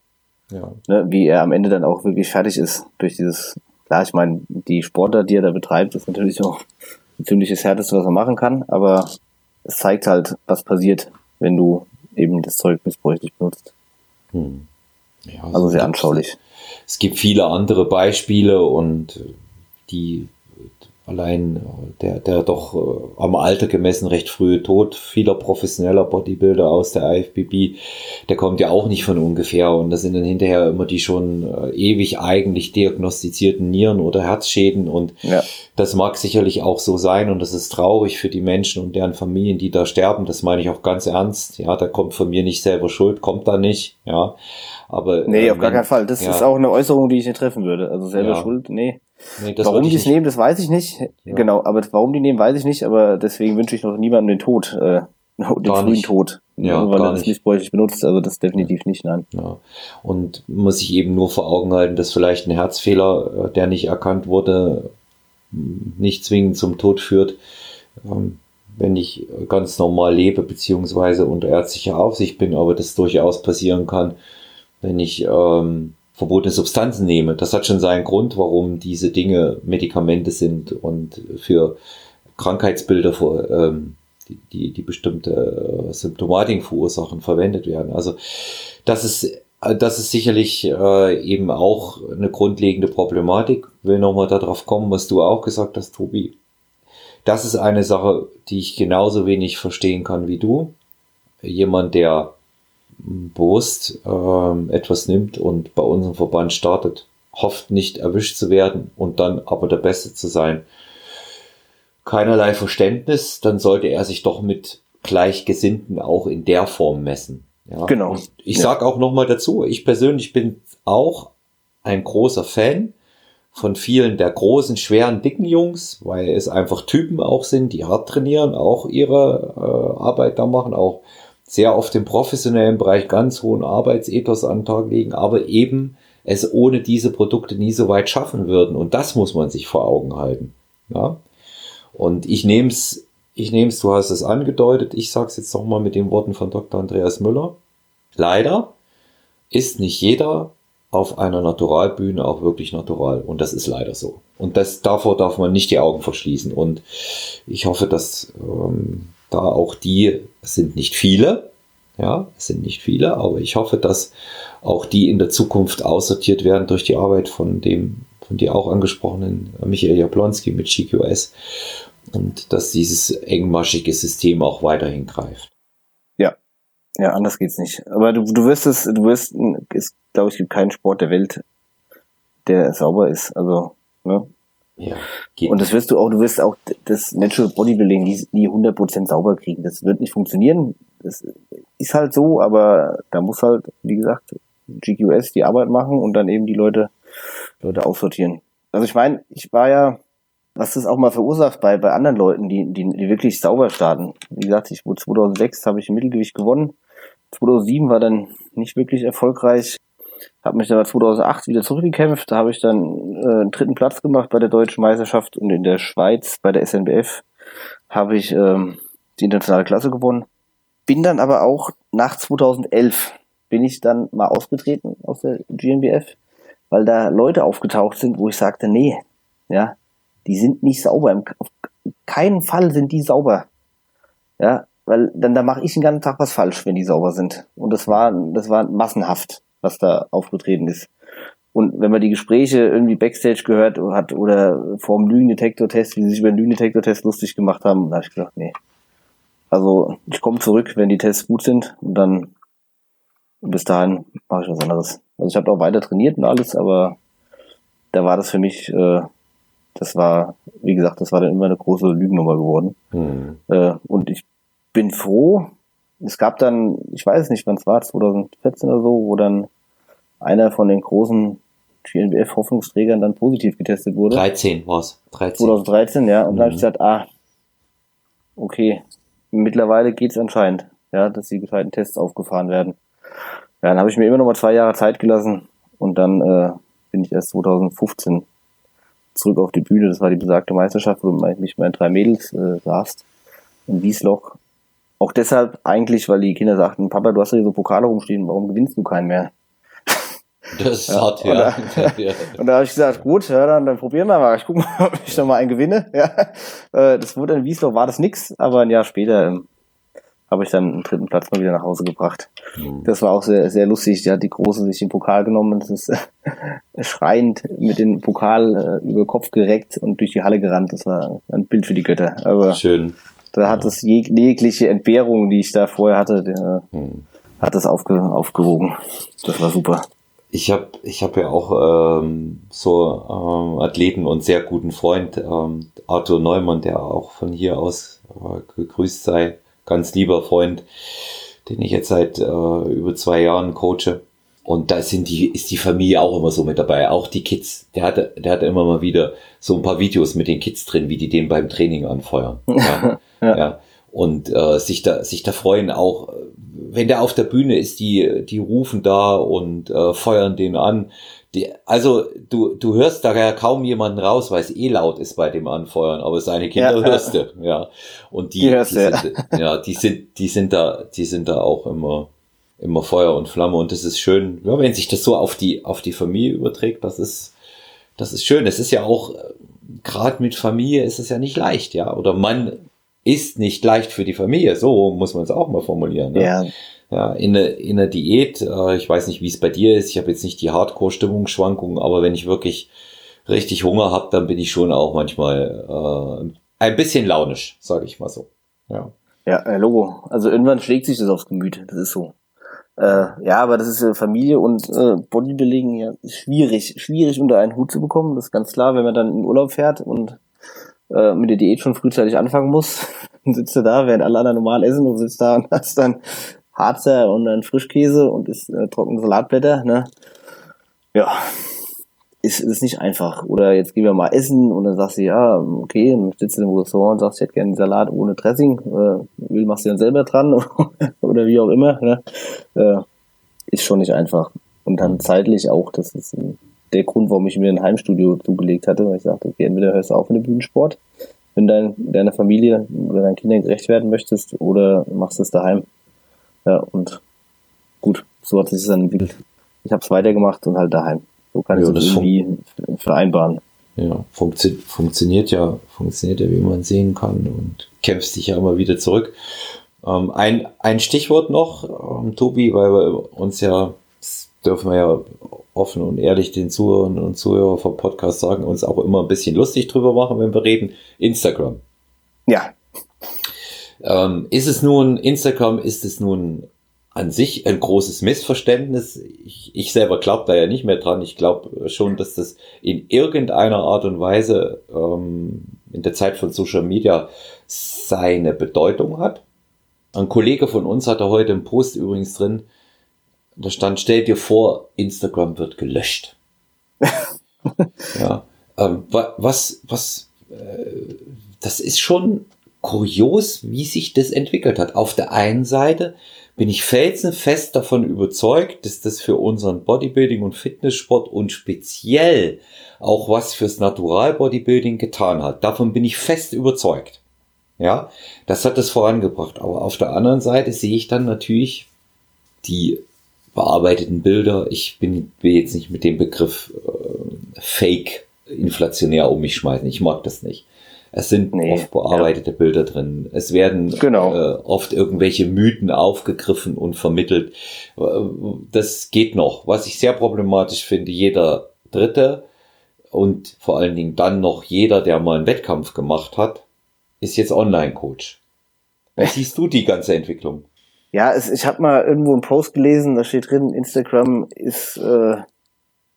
Ja. Ne, wie er am Ende dann auch wirklich fertig ist durch dieses Klar, ich meine, die Sportler, die er da betreibt, ist natürlich auch ein ziemliches Härteste, was er machen kann, aber es zeigt halt, was passiert, wenn du eben das Zeug missbräuchlich benutzt. Hm. Ja, also, also sehr anschaulich. Es gibt viele andere Beispiele und die allein äh, der, der doch äh, am Alter gemessen recht frühe Tod vieler professioneller Bodybuilder aus der IFBB, der kommt ja auch nicht von ungefähr und das sind dann hinterher immer die schon äh, ewig eigentlich diagnostizierten Nieren- oder Herzschäden und ja. das mag sicherlich auch so sein und das ist traurig für die Menschen und deren Familien, die da sterben, das meine ich auch ganz ernst, ja, da kommt von mir nicht selber Schuld, kommt da nicht, ja, aber. Nee, auf gar keinen Fall, das ja. ist auch eine Äußerung, die ich nicht treffen würde, also selber ja. Schuld, nee. Nee, warum die es nehmen, das weiß ich nicht. Ja. Genau, aber warum die nehmen, weiß ich nicht. Aber deswegen wünsche ich noch niemandem den Tod, äh, den gar frühen nicht. Tod, ja, weil er das missbräuchlich benutzt. Also das definitiv nicht, nein. Ja. Und muss ich eben nur vor Augen halten, dass vielleicht ein Herzfehler, äh, der nicht erkannt wurde, nicht zwingend zum Tod führt. Ähm, wenn ich ganz normal lebe, beziehungsweise unter ärztlicher Aufsicht bin, aber das durchaus passieren kann, wenn ich ähm, verbotene Substanzen nehme. Das hat schon seinen Grund, warum diese Dinge Medikamente sind und für Krankheitsbilder, für, ähm, die, die, die bestimmte äh, Symptomatik verursachen, verwendet werden. Also das ist das ist sicherlich äh, eben auch eine grundlegende Problematik. Will nochmal darauf kommen, was du auch gesagt hast, Tobi. Das ist eine Sache, die ich genauso wenig verstehen kann wie du. Jemand, der bewusst ähm, etwas nimmt und bei unserem Verband startet, hofft nicht erwischt zu werden und dann aber der Beste zu sein. Keinerlei Verständnis, dann sollte er sich doch mit Gleichgesinnten auch in der Form messen. Ja? Genau. Und ich ja. sage auch nochmal dazu, ich persönlich bin auch ein großer Fan von vielen der großen, schweren, dicken Jungs, weil es einfach Typen auch sind, die hart trainieren, auch ihre äh, Arbeit da machen, auch sehr auf dem professionellen Bereich ganz hohen Arbeitsethos an den Tag legen, aber eben es ohne diese Produkte nie so weit schaffen würden. Und das muss man sich vor Augen halten. Ja? Und ich nehme es, ich nehme es, du hast es angedeutet, ich sage es jetzt nochmal mit den Worten von Dr. Andreas Müller. Leider ist nicht jeder auf einer Naturalbühne auch wirklich natural. Und das ist leider so. Und das, davor darf man nicht die Augen verschließen. Und ich hoffe, dass ähm, da auch die, sind nicht viele, ja, sind nicht viele, aber ich hoffe, dass auch die in der Zukunft aussortiert werden durch die Arbeit von dem, von dir auch angesprochenen Michael Jablonski mit GQS und dass dieses engmaschige System auch weiterhin greift. Ja, ja, anders geht's nicht. Aber du, du wirst es, du wirst, es glaube ich, gibt keinen Sport der Welt, der sauber ist. Also, ne? Ja. Und das wirst du auch, du wirst auch das Natural Bodybuilding nie, nie 100% sauber kriegen. Das wird nicht funktionieren. Das ist halt so, aber da muss halt, wie gesagt, GQS die Arbeit machen und dann eben die Leute, Leute aussortieren. Also ich meine, ich war ja, was das auch mal verursacht bei, bei anderen Leuten, die, die, die wirklich sauber starten. Wie gesagt, ich wurde 2006 habe ich im Mittelgewicht gewonnen. 2007 war dann nicht wirklich erfolgreich habe mich dann 2008 wieder zurückgekämpft. Da habe ich dann äh, einen dritten Platz gemacht bei der deutschen Meisterschaft und in der Schweiz bei der SNBF habe ich ähm, die internationale Klasse gewonnen. Bin dann aber auch nach 2011 bin ich dann mal ausgetreten aus der GmbF, weil da Leute aufgetaucht sind, wo ich sagte, nee, ja, die sind nicht sauber. Auf keinen Fall sind die sauber. Ja, weil dann da mache ich den ganzen Tag was falsch, wenn die sauber sind. Und das war das war massenhaft was da aufgetreten ist. Und wenn man die Gespräche irgendwie Backstage gehört hat oder vor dem Lügendetektor-Test, wie sie sich über den Lügendetektor-Test lustig gemacht haben, da habe ich gedacht, nee. Also ich komme zurück, wenn die Tests gut sind und dann bis dahin mache ich was anderes. Also ich habe auch weiter trainiert und alles, aber da war das für mich, äh, das war, wie gesagt, das war dann immer eine große Lügennummer geworden. Mhm. Äh, und ich bin froh, es gab dann, ich weiß nicht, wann es war, 2014 oder so, wo dann einer von den großen GNBF-Hoffnungsträgern dann positiv getestet wurde. 13 war es. 2013, ja. Und mhm. dann habe ich gesagt, ah, okay, mittlerweile geht es anscheinend, ja, dass die gescheiten Tests aufgefahren werden. Ja, dann habe ich mir immer noch mal zwei Jahre Zeit gelassen und dann äh, bin ich erst 2015 zurück auf die Bühne. Das war die besagte Meisterschaft, wo mich meine drei Mädels äh, saßt in Wiesloch. Auch deshalb eigentlich, weil die Kinder sagten, Papa, du hast ja hier so Pokale rumstehen, warum gewinnst du keinen mehr? Das ist hart, ja. ja. Und da habe ich gesagt, gut, ja, dann, dann probieren wir mal. Ich gucke mal, ob ich noch mal einen gewinne. Ja. Äh, das wurde in Wiesloch, war das nix, aber ein Jahr später ähm, habe ich dann einen dritten Platz mal wieder nach Hause gebracht. Mhm. Das war auch sehr, sehr lustig. Die hat die Große sich den Pokal genommen und ist äh, schreiend mit dem Pokal äh, über Kopf gereckt und durch die Halle gerannt. Das war ein Bild für die Götter. Aber Schön. Da hat es jeg jegliche Entbehrung, die ich da vorher hatte, der, mhm. hat das aufge aufgewogen. Das war super. Ich habe ich hab ja auch ähm, so ähm, Athleten und sehr guten Freund, ähm, Arthur Neumann, der auch von hier aus äh, gegrüßt sei, ganz lieber Freund, den ich jetzt seit äh, über zwei Jahren coache. Und da sind die, ist die Familie auch immer so mit dabei, auch die Kids. Der hatte, der hatte immer mal wieder so ein paar Videos mit den Kids drin, wie die den beim Training anfeuern. Ja. ja. ja. Und äh, sich da, sich da freuen auch, wenn der auf der Bühne ist, die, die rufen da und äh, feuern den an. Die, also du, du hörst da ja kaum jemanden raus, weil es eh laut ist bei dem Anfeuern, aber seine Kinder ja, hörst du, ja. Und die, die, die sind, ja, die sind, die sind da, die sind da auch immer, immer Feuer und Flamme und das ist schön, ja, wenn sich das so auf die, auf die Familie überträgt, das ist, das ist schön. Es ist ja auch, gerade mit Familie ist es ja nicht leicht, ja. Oder man ist nicht leicht für die Familie, so muss man es auch mal formulieren. Ne? Ja ja, in, der in der Diät, äh, ich weiß nicht, wie es bei dir ist, ich habe jetzt nicht die Hardcore-Stimmungsschwankungen, aber wenn ich wirklich richtig Hunger habe, dann bin ich schon auch manchmal äh, ein bisschen launisch, sage ich mal so. Ja. Ja, äh, Logo. Also irgendwann schlägt sich das aufs Gemüt, das ist so. Äh, ja, aber das ist äh, Familie und äh, Bodybuilding ja schwierig, schwierig unter einen Hut zu bekommen. Das ist ganz klar, wenn man dann in Urlaub fährt und äh, mit der Diät schon frühzeitig anfangen muss, dann sitzt du da, während alle anderen normal essen und sitzt da und hast dann Harzer und dann Frischkäse und ist äh, trockene Salatblätter, ne? Ja, ist, ist nicht einfach. Oder jetzt gehen wir mal essen und dann sagst du, ja, okay, dann sitzt du im Restaurant und sagst, ich hätte gerne einen Salat ohne Dressing. Äh, wie machst du dann selber dran? oder wie auch immer. Ne? Äh, ist schon nicht einfach. Und dann zeitlich auch, das ist der Grund, warum ich mir ein Heimstudio zugelegt hatte, weil ich sagte, okay, entweder hörst du auf mit dem Bühnensport, wenn dein, deiner Familie oder deinen Kindern gerecht werden möchtest, oder machst es daheim. Ja, und gut, so hat sich das dann entwickelt. Ich habe es weitergemacht und halt daheim. So kann ja, ich das irgendwie vereinbaren. Ja, funktio funktioniert ja, funktioniert ja, wie man sehen kann und kämpft sich ja immer wieder zurück. Ähm, ein, ein Stichwort noch, ähm, Tobi, weil wir uns ja, dürfen wir ja offen und ehrlich den Zuhörern und Zuhörern vom Podcast sagen, uns auch immer ein bisschen lustig drüber machen, wenn wir reden. Instagram. Ja, ähm, ist es nun, Instagram, ist es nun an sich ein großes Missverständnis? Ich, ich selber glaube da ja nicht mehr dran. Ich glaube schon, dass das in irgendeiner Art und Weise ähm, in der Zeit von Social Media seine Bedeutung hat. Ein Kollege von uns hatte heute im Post übrigens drin, da stand, stell dir vor, Instagram wird gelöscht. ja, ähm, was, was, äh, das ist schon kurios, wie sich das entwickelt hat. Auf der einen Seite bin ich felsenfest davon überzeugt, dass das für unseren Bodybuilding und Fitnesssport und speziell auch was fürs Natural Bodybuilding getan hat. Davon bin ich fest überzeugt. Ja, das hat es vorangebracht. Aber auf der anderen Seite sehe ich dann natürlich die bearbeiteten Bilder. Ich bin, will jetzt nicht mit dem Begriff äh, Fake inflationär um mich schmeißen. Ich mag das nicht. Es sind nee, oft bearbeitete ja. Bilder drin. Es werden genau. äh, oft irgendwelche Mythen aufgegriffen und vermittelt. Das geht noch. Was ich sehr problematisch finde, jeder Dritte und vor allen Dingen dann noch jeder, der mal einen Wettkampf gemacht hat, ist jetzt Online-Coach. Wie siehst du die ganze Entwicklung? Ja, es, ich habe mal irgendwo einen Post gelesen, da steht drin, Instagram ist äh,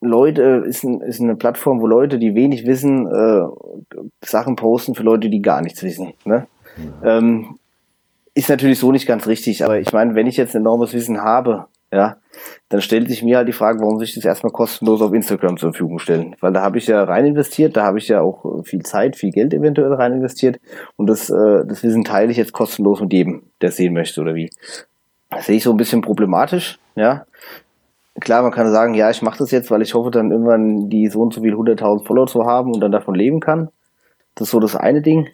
Leute, ist, ein, ist eine Plattform, wo Leute, die wenig wissen, äh, Sachen posten für Leute, die gar nichts wissen. Ne? Mhm. Ähm, ist natürlich so nicht ganz richtig, aber ich meine, wenn ich jetzt enormes Wissen habe, ja, dann stellt sich mir halt die Frage, warum sich das erstmal kostenlos auf Instagram zur Verfügung stellen. Weil da habe ich ja rein investiert, da habe ich ja auch viel Zeit, viel Geld eventuell rein investiert und das, äh, das Wissen teile ich jetzt kostenlos mit jedem, der sehen möchte oder wie. Das sehe ich so ein bisschen problematisch, ja klar, man kann sagen, ja, ich mache das jetzt, weil ich hoffe, dann irgendwann die so und so viel 100.000 Follower zu haben und dann davon leben kann. Das ist so das eine Ding.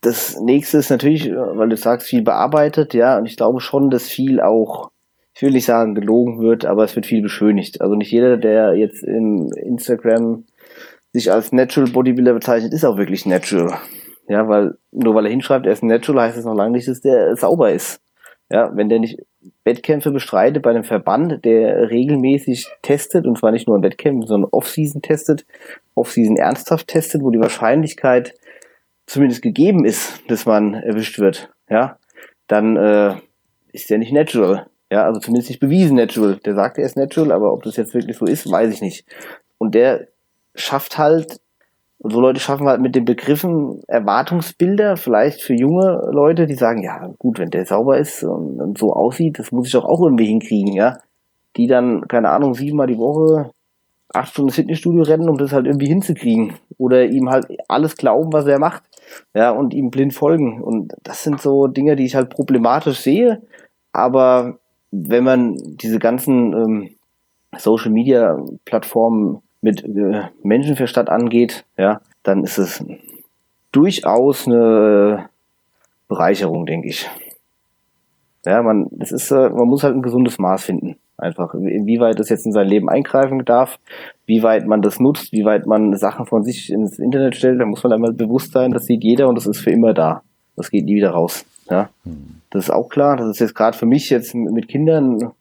Das nächste ist natürlich, weil du sagst, viel bearbeitet, ja, und ich glaube schon, dass viel auch, ich will nicht sagen gelogen wird, aber es wird viel beschönigt. Also nicht jeder, der jetzt im Instagram sich als Natural Bodybuilder bezeichnet, ist auch wirklich natural. Ja, weil nur weil er hinschreibt, er ist natural, heißt es noch lange nicht, dass der sauber ist. Ja, wenn der nicht Wettkämpfe bestreitet bei einem Verband, der regelmäßig testet, und zwar nicht nur in Wettkämpfen, sondern Off-Season testet, Off-Season ernsthaft testet, wo die Wahrscheinlichkeit zumindest gegeben ist, dass man erwischt wird, ja, dann äh, ist der nicht natural. Ja, also zumindest nicht bewiesen natural. Der sagt, er ist natural, aber ob das jetzt wirklich so ist, weiß ich nicht. Und der schafft halt, so Leute schaffen halt mit den Begriffen Erwartungsbilder, vielleicht für junge Leute, die sagen, ja, gut, wenn der sauber ist und, und so aussieht, das muss ich doch auch irgendwie hinkriegen, ja. Die dann, keine Ahnung, siebenmal die Woche acht Stunden ins Fitnessstudio rennen, um das halt irgendwie hinzukriegen. Oder ihm halt alles glauben, was er macht. Ja, und ihm blind folgen. Und das sind so Dinge, die ich halt problematisch sehe. Aber wenn man diese ganzen ähm, Social Media Plattformen mit äh, Menschenverstand angeht, ja, dann ist es durchaus eine Bereicherung, denke ich. Ja, man, das ist, äh, man muss halt ein gesundes Maß finden. Einfach, inwieweit das jetzt in sein Leben eingreifen darf, wie weit man das nutzt, wie weit man Sachen von sich ins Internet stellt, da muss man einmal bewusst sein, das sieht jeder und das ist für immer da. Das geht nie wieder raus. Ja, hm. das ist auch klar. Das ist jetzt gerade für mich jetzt mit Kindern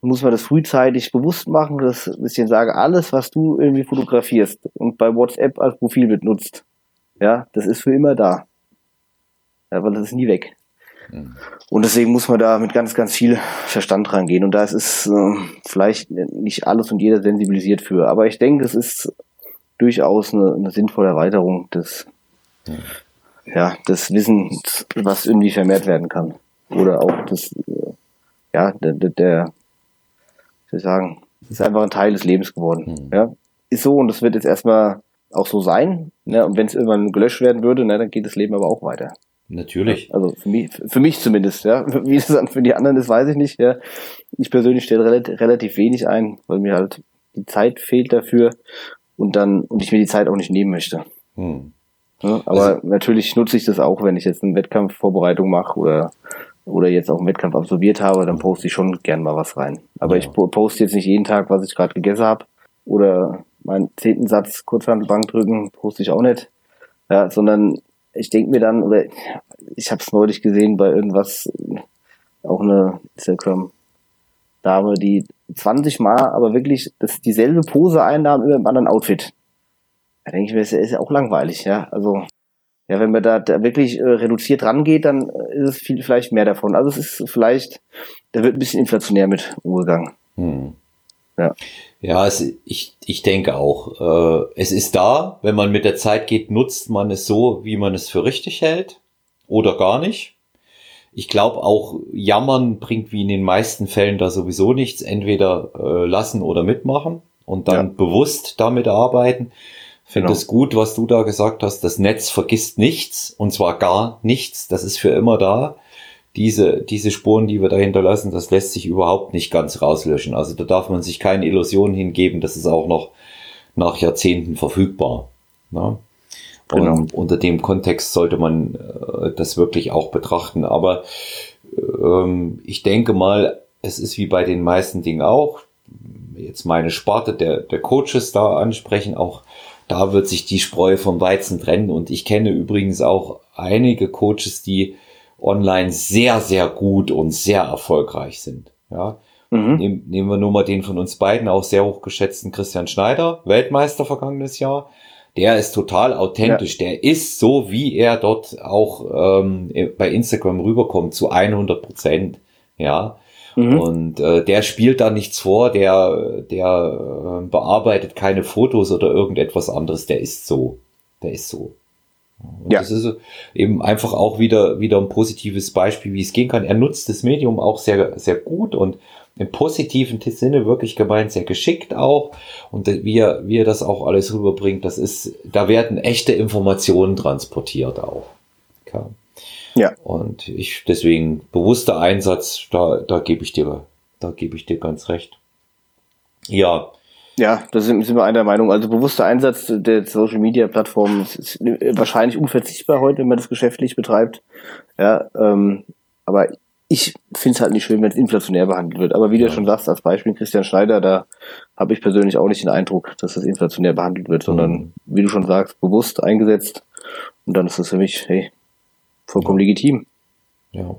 muss man das frühzeitig bewusst machen, dass ich denen sage, alles, was du irgendwie fotografierst und bei WhatsApp als Profilbild nutzt, ja, das ist für immer da. Ja, weil das ist nie weg. Mhm. Und deswegen muss man da mit ganz, ganz viel Verstand rangehen. Und da ist es äh, vielleicht nicht alles und jeder sensibilisiert für. Aber ich denke, es ist durchaus eine, eine sinnvolle Erweiterung des, mhm. ja, des Wissens, was irgendwie vermehrt werden kann. Oder auch das, äh, ja, der, der, der ich soll sagen, ist einfach ein Teil des Lebens geworden. Mhm. Ja, ist so und das wird jetzt erstmal auch so sein. Ne? Und wenn es irgendwann gelöscht werden würde, ne, dann geht das Leben aber auch weiter. Natürlich. Also für mich, für mich zumindest, ja. Wie das dann für die anderen ist, weiß ich nicht. Ja. Ich persönlich stelle relativ, relativ wenig ein, weil mir halt die Zeit fehlt dafür und dann und ich mir die Zeit auch nicht nehmen möchte. Hm. Ja, aber also, natürlich nutze ich das auch, wenn ich jetzt eine Wettkampfvorbereitung mache oder oder jetzt auch einen Wettkampf absolviert habe, dann poste ich schon gern mal was rein. Aber ja. ich poste jetzt nicht jeden Tag, was ich gerade gegessen habe. Oder meinen zehnten Satz Kurzhandelbank drücken, poste ich auch nicht. Ja, sondern ich denke mir dann, oder ich habe es neulich gesehen bei irgendwas, auch eine Instagram-Dame, die 20 Mal aber wirklich das dieselbe Pose einnahm über einem anderen Outfit. Da denke ich mir, das ist ja auch langweilig, ja. Also ja, wenn man da, da wirklich äh, reduziert rangeht, dann äh, ist es viel, vielleicht mehr davon. Also es ist vielleicht, da wird ein bisschen inflationär mit umgegangen. Hm. Ja, ja es, ich, ich denke auch. Äh, es ist da, wenn man mit der Zeit geht, nutzt man es so, wie man es für richtig hält oder gar nicht. Ich glaube auch, jammern bringt wie in den meisten Fällen da sowieso nichts. Entweder äh, lassen oder mitmachen und dann ja. bewusst damit arbeiten. Finde genau. es gut, was du da gesagt hast. Das Netz vergisst nichts und zwar gar nichts. Das ist für immer da. Diese, diese Spuren, die wir da hinterlassen, das lässt sich überhaupt nicht ganz rauslöschen. Also da darf man sich keine Illusionen hingeben. Das ist auch noch nach Jahrzehnten verfügbar. Ne? Genau. Und unter dem Kontext sollte man äh, das wirklich auch betrachten. Aber ähm, ich denke mal, es ist wie bei den meisten Dingen auch. Jetzt meine Sparte der, der Coaches da ansprechen, auch da wird sich die Spreu vom Weizen trennen. Und ich kenne übrigens auch einige Coaches, die online sehr, sehr gut und sehr erfolgreich sind. Ja. Mhm. Nehmen, nehmen wir nur mal den von uns beiden auch sehr hochgeschätzten Christian Schneider, Weltmeister vergangenes Jahr. Der ist total authentisch. Ja. Der ist so, wie er dort auch ähm, bei Instagram rüberkommt, zu 100 Prozent. Ja. Mhm. Und äh, der spielt da nichts vor, der, der äh, bearbeitet keine Fotos oder irgendetwas anderes, der ist so. Der ist so. Und ja. Das ist eben einfach auch wieder, wieder ein positives Beispiel, wie es gehen kann. Er nutzt das Medium auch sehr, sehr gut und im positiven Sinne wirklich gemeint sehr geschickt auch. Und wie er, wie er das auch alles rüberbringt, das ist, da werden echte Informationen transportiert auch. Okay. Ja. Und ich deswegen bewusster Einsatz, da, da gebe ich dir, da gebe ich dir ganz recht. Ja. Ja, da sind, sind wir einer Meinung. Also bewusster Einsatz der Social Media Plattformen ist wahrscheinlich unverzichtbar heute, wenn man das geschäftlich betreibt. Ja, ähm, aber ich finde es halt nicht schön, wenn es inflationär behandelt wird. Aber wie ja. du schon sagst, als Beispiel Christian Schneider, da habe ich persönlich auch nicht den Eindruck, dass das inflationär behandelt wird, sondern mhm. wie du schon sagst, bewusst eingesetzt. Und dann ist das für mich, hey, vollkommen legitim. Ja.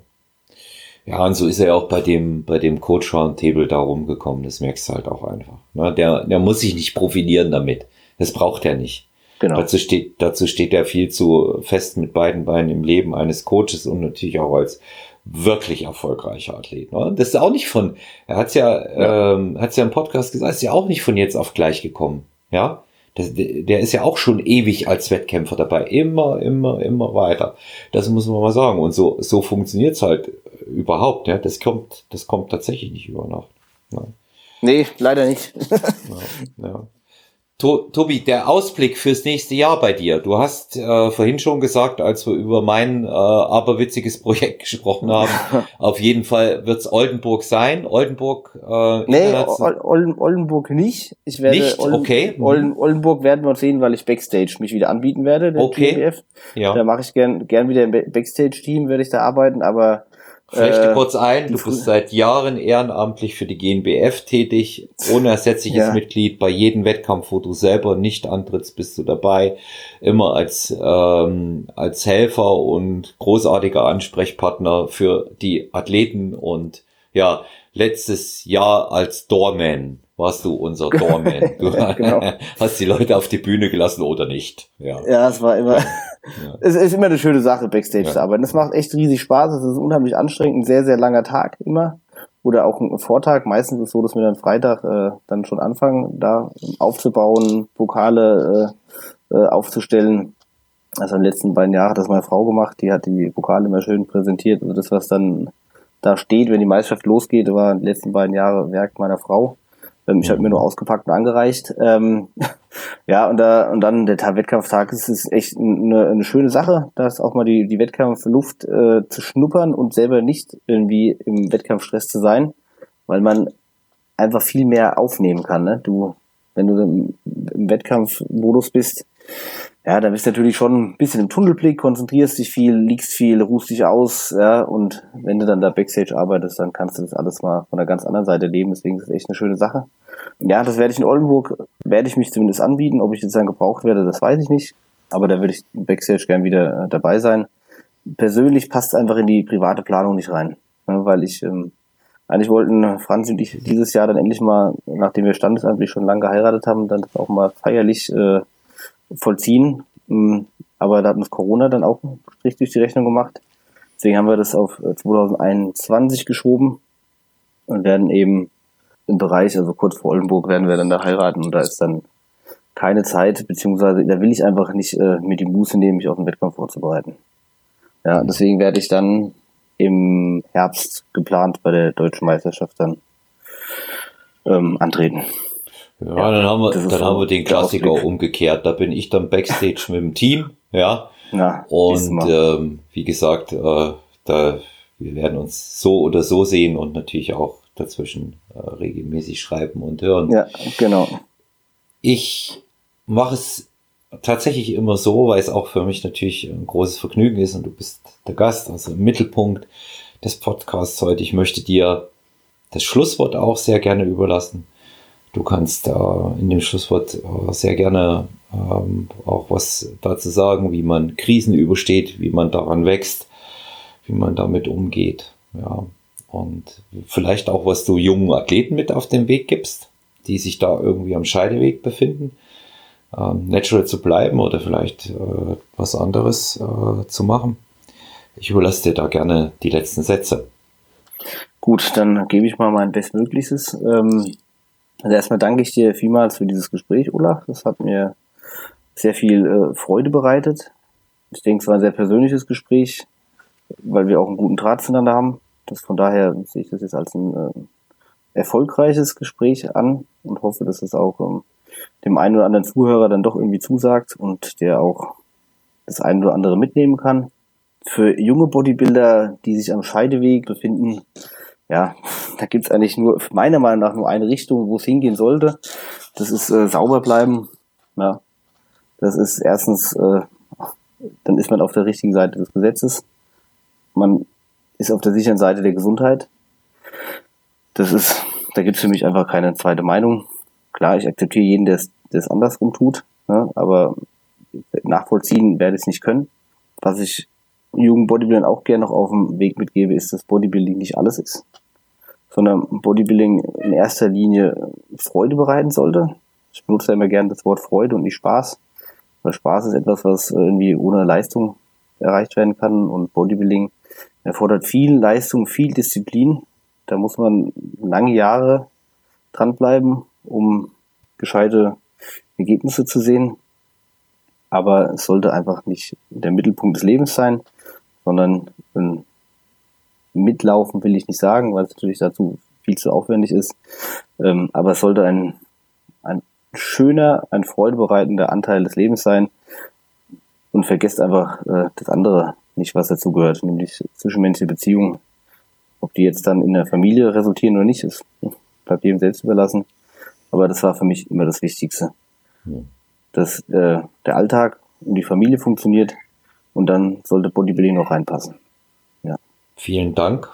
Ja, und so ist er ja auch bei dem, bei dem Coach Roundtable da rumgekommen. Das merkst du halt auch einfach. Ne? Der, der muss sich nicht profilieren damit. Das braucht er nicht. Genau. Dazu steht, dazu steht er viel zu fest mit beiden Beinen im Leben eines Coaches und natürlich auch als wirklich erfolgreicher Athlet. Ne? Das ist auch nicht von, er hat's ja, ja. Ähm, hat's ja im Podcast gesagt, ist ja auch nicht von jetzt auf gleich gekommen. Ja, das, der ist ja auch schon ewig als Wettkämpfer dabei. Immer, immer, immer weiter. Das muss man mal sagen. Und so, so funktioniert's halt überhaupt. Ja? Das kommt, das kommt tatsächlich nicht über Nacht. Ja. Nee, leider nicht. ja, ja. To Tobi, der Ausblick fürs nächste Jahr bei dir. Du hast äh, vorhin schon gesagt, als wir über mein äh, aberwitziges Projekt gesprochen haben, auf jeden Fall wird's Oldenburg sein. Oldenburg. Äh, nee, Olden, Oldenburg nicht. Ich werde nicht? Olden, okay. Olden, Oldenburg werden wir sehen, weil ich Backstage mich wieder anbieten werde. Okay. Ja. Da mache ich gern, gern wieder im Backstage-Team, werde ich da arbeiten, aber Flechte äh, kurz ein, du bist seit Jahren ehrenamtlich für die GNBF tätig, ohne ersetzliches ja. Mitglied. Bei jedem Wettkampf, wo du selber nicht antrittst, bist du dabei. Immer als, ähm, als Helfer und großartiger Ansprechpartner für die Athleten und ja, letztes Jahr als Doorman warst du unser Doorman. Du genau. hast die Leute auf die Bühne gelassen oder nicht. Ja, ja es war immer, ja. es ist immer eine schöne Sache, Backstage ja. zu arbeiten. Es macht echt riesig Spaß. Es ist unheimlich anstrengend, ein sehr, sehr langer Tag immer. Oder auch ein Vortag. Meistens ist es so, dass wir dann Freitag äh, dann schon anfangen, da aufzubauen, Pokale äh, äh, aufzustellen. Also in den letzten beiden Jahren hat das meine Frau gemacht. Die hat die Pokale immer schön präsentiert. Also das, was dann da steht, wenn die Meisterschaft losgeht, war in den letzten beiden Jahren Werk meiner Frau. Ähm, ich habe mir nur ausgepackt und angereicht. Ähm, ja, und, da, und dann der Wettkampftag ist, ist echt eine, eine schöne Sache, dass auch mal die, die Wettkampfluft äh, zu schnuppern und selber nicht irgendwie im Wettkampfstress zu sein, weil man einfach viel mehr aufnehmen kann. Ne? Du, wenn du im, im Wettkampfmodus bist, ja, da bist du natürlich schon ein bisschen im Tunnelblick, konzentrierst dich viel, liegst viel, ruhst dich aus, ja, und wenn du dann da Backstage arbeitest, dann kannst du das alles mal von der ganz anderen Seite leben, deswegen ist es echt eine schöne Sache. Ja, das werde ich in Oldenburg, werde ich mich zumindest anbieten, ob ich jetzt dann gebraucht werde, das weiß ich nicht, aber da würde ich Backstage gern wieder äh, dabei sein. Persönlich passt es einfach in die private Planung nicht rein, ne, weil ich, ähm, eigentlich wollten Franz und ich dieses Jahr dann endlich mal, nachdem wir standesamtlich schon lange geheiratet haben, dann auch mal feierlich äh, vollziehen. Mm, aber da hat uns Corona dann auch Strich durch die Rechnung gemacht. Deswegen haben wir das auf 2021 äh, geschoben und werden eben im Bereich, also kurz vor Oldenburg, werden wir dann da heiraten und da ist dann keine Zeit, beziehungsweise da will ich einfach nicht äh, mir die Muße nehmen, mich auf den Wettkampf vorzubereiten. Ja, deswegen werde ich dann im Herbst geplant bei der deutschen Meisterschaft dann ähm, antreten. Ja, dann haben wir, dann so haben wir den Klassiker umgekehrt. Da bin ich dann Backstage mit dem Team, ja. ja und ähm, wie gesagt, äh, da wir werden uns so oder so sehen und natürlich auch dazwischen äh, regelmäßig schreiben und hören. Ja, genau. Ich mache es tatsächlich immer so, weil es auch für mich natürlich ein großes Vergnügen ist und du bist der Gast, also im Mittelpunkt des Podcasts heute. Ich möchte dir das Schlusswort auch sehr gerne überlassen. Du kannst äh, in dem Schlusswort äh, sehr gerne ähm, auch was dazu sagen, wie man Krisen übersteht, wie man daran wächst, wie man damit umgeht. Ja. Und vielleicht auch, was du jungen Athleten mit auf den Weg gibst, die sich da irgendwie am Scheideweg befinden, ähm, natural zu bleiben oder vielleicht äh, was anderes äh, zu machen. Ich überlasse dir da gerne die letzten Sätze. Gut, dann gebe ich mal mein Bestmöglichstes. Ähm, also erstmal danke ich dir vielmals für dieses Gespräch, Olaf. Das hat mir sehr viel äh, Freude bereitet. Ich denke, es war ein sehr persönliches Gespräch, weil wir auch einen guten Draht zueinander haben. Das, von daher sehe ich das jetzt als ein äh, erfolgreiches Gespräch an und hoffe, dass es auch ähm, dem einen oder anderen Zuhörer dann doch irgendwie zusagt und der auch das eine oder andere mitnehmen kann. Für junge Bodybuilder, die sich am Scheideweg befinden, ja, da gibt's eigentlich nur, meiner Meinung nach, nur eine Richtung, wo es hingehen sollte. Das ist äh, sauber bleiben. Ja. Das ist erstens, äh, dann ist man auf der richtigen Seite des Gesetzes. Man ist auf der sicheren Seite der Gesundheit. Das ist, da gibt's für mich einfach keine zweite Meinung. Klar, ich akzeptiere jeden, der es andersrum tut, ne, aber nachvollziehen werde ich es nicht können. Was ich jungen Bodybuildern auch gerne noch auf dem Weg mitgebe, ist, dass Bodybuilding nicht alles ist, sondern Bodybuilding in erster Linie Freude bereiten sollte. Ich benutze immer gerne das Wort Freude und nicht Spaß, weil Spaß ist etwas, was irgendwie ohne Leistung erreicht werden kann und Bodybuilding erfordert viel Leistung, viel Disziplin. Da muss man lange Jahre dranbleiben, um gescheite Ergebnisse zu sehen. Aber es sollte einfach nicht der Mittelpunkt des Lebens sein, sondern ein Mitlaufen will ich nicht sagen, weil es natürlich dazu viel zu aufwendig ist. Ähm, aber es sollte ein, ein schöner, ein freudebereitender Anteil des Lebens sein. Und vergesst einfach äh, das andere nicht, was dazu gehört, nämlich zwischenmenschliche Beziehungen. Ob die jetzt dann in der Familie resultieren oder nicht, ist bleibt jedem selbst überlassen. Aber das war für mich immer das Wichtigste. Dass äh, der Alltag und die Familie funktioniert und dann sollte Bodybuilding noch reinpassen. Vielen Dank.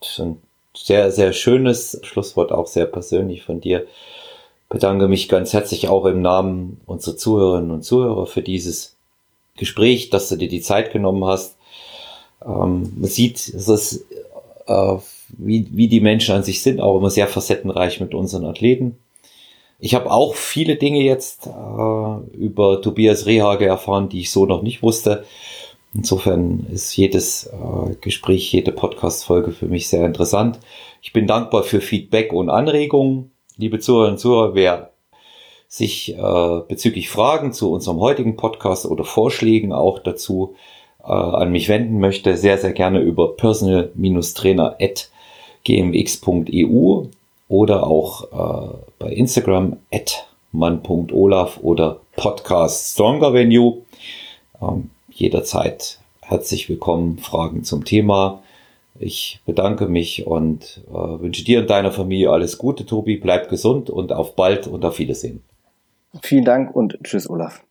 Das ist ein sehr, sehr schönes Schlusswort, auch sehr persönlich von dir. Bedanke mich ganz herzlich auch im Namen unserer Zuhörerinnen und Zuhörer für dieses Gespräch, dass du dir die Zeit genommen hast. Ähm, man sieht, ist, äh, wie, wie die Menschen an sich sind, auch immer sehr facettenreich mit unseren Athleten. Ich habe auch viele Dinge jetzt äh, über Tobias Rehage erfahren, die ich so noch nicht wusste. Insofern ist jedes äh, Gespräch, jede Podcast-Folge für mich sehr interessant. Ich bin dankbar für Feedback und Anregungen. Liebe Zuhörerinnen und Zuhörer, wer sich äh, bezüglich Fragen zu unserem heutigen Podcast oder Vorschlägen auch dazu äh, an mich wenden möchte, sehr, sehr gerne über personal-trainer.gmx.eu oder auch äh, bei Instagram at man.olaf oder Podcast Stronger Venue. Ähm, jederzeit herzlich willkommen, Fragen zum Thema. Ich bedanke mich und äh, wünsche dir und deiner Familie alles Gute, Tobi. Bleib gesund und auf bald und auf Wiedersehen. Vielen Dank und tschüss, Olaf.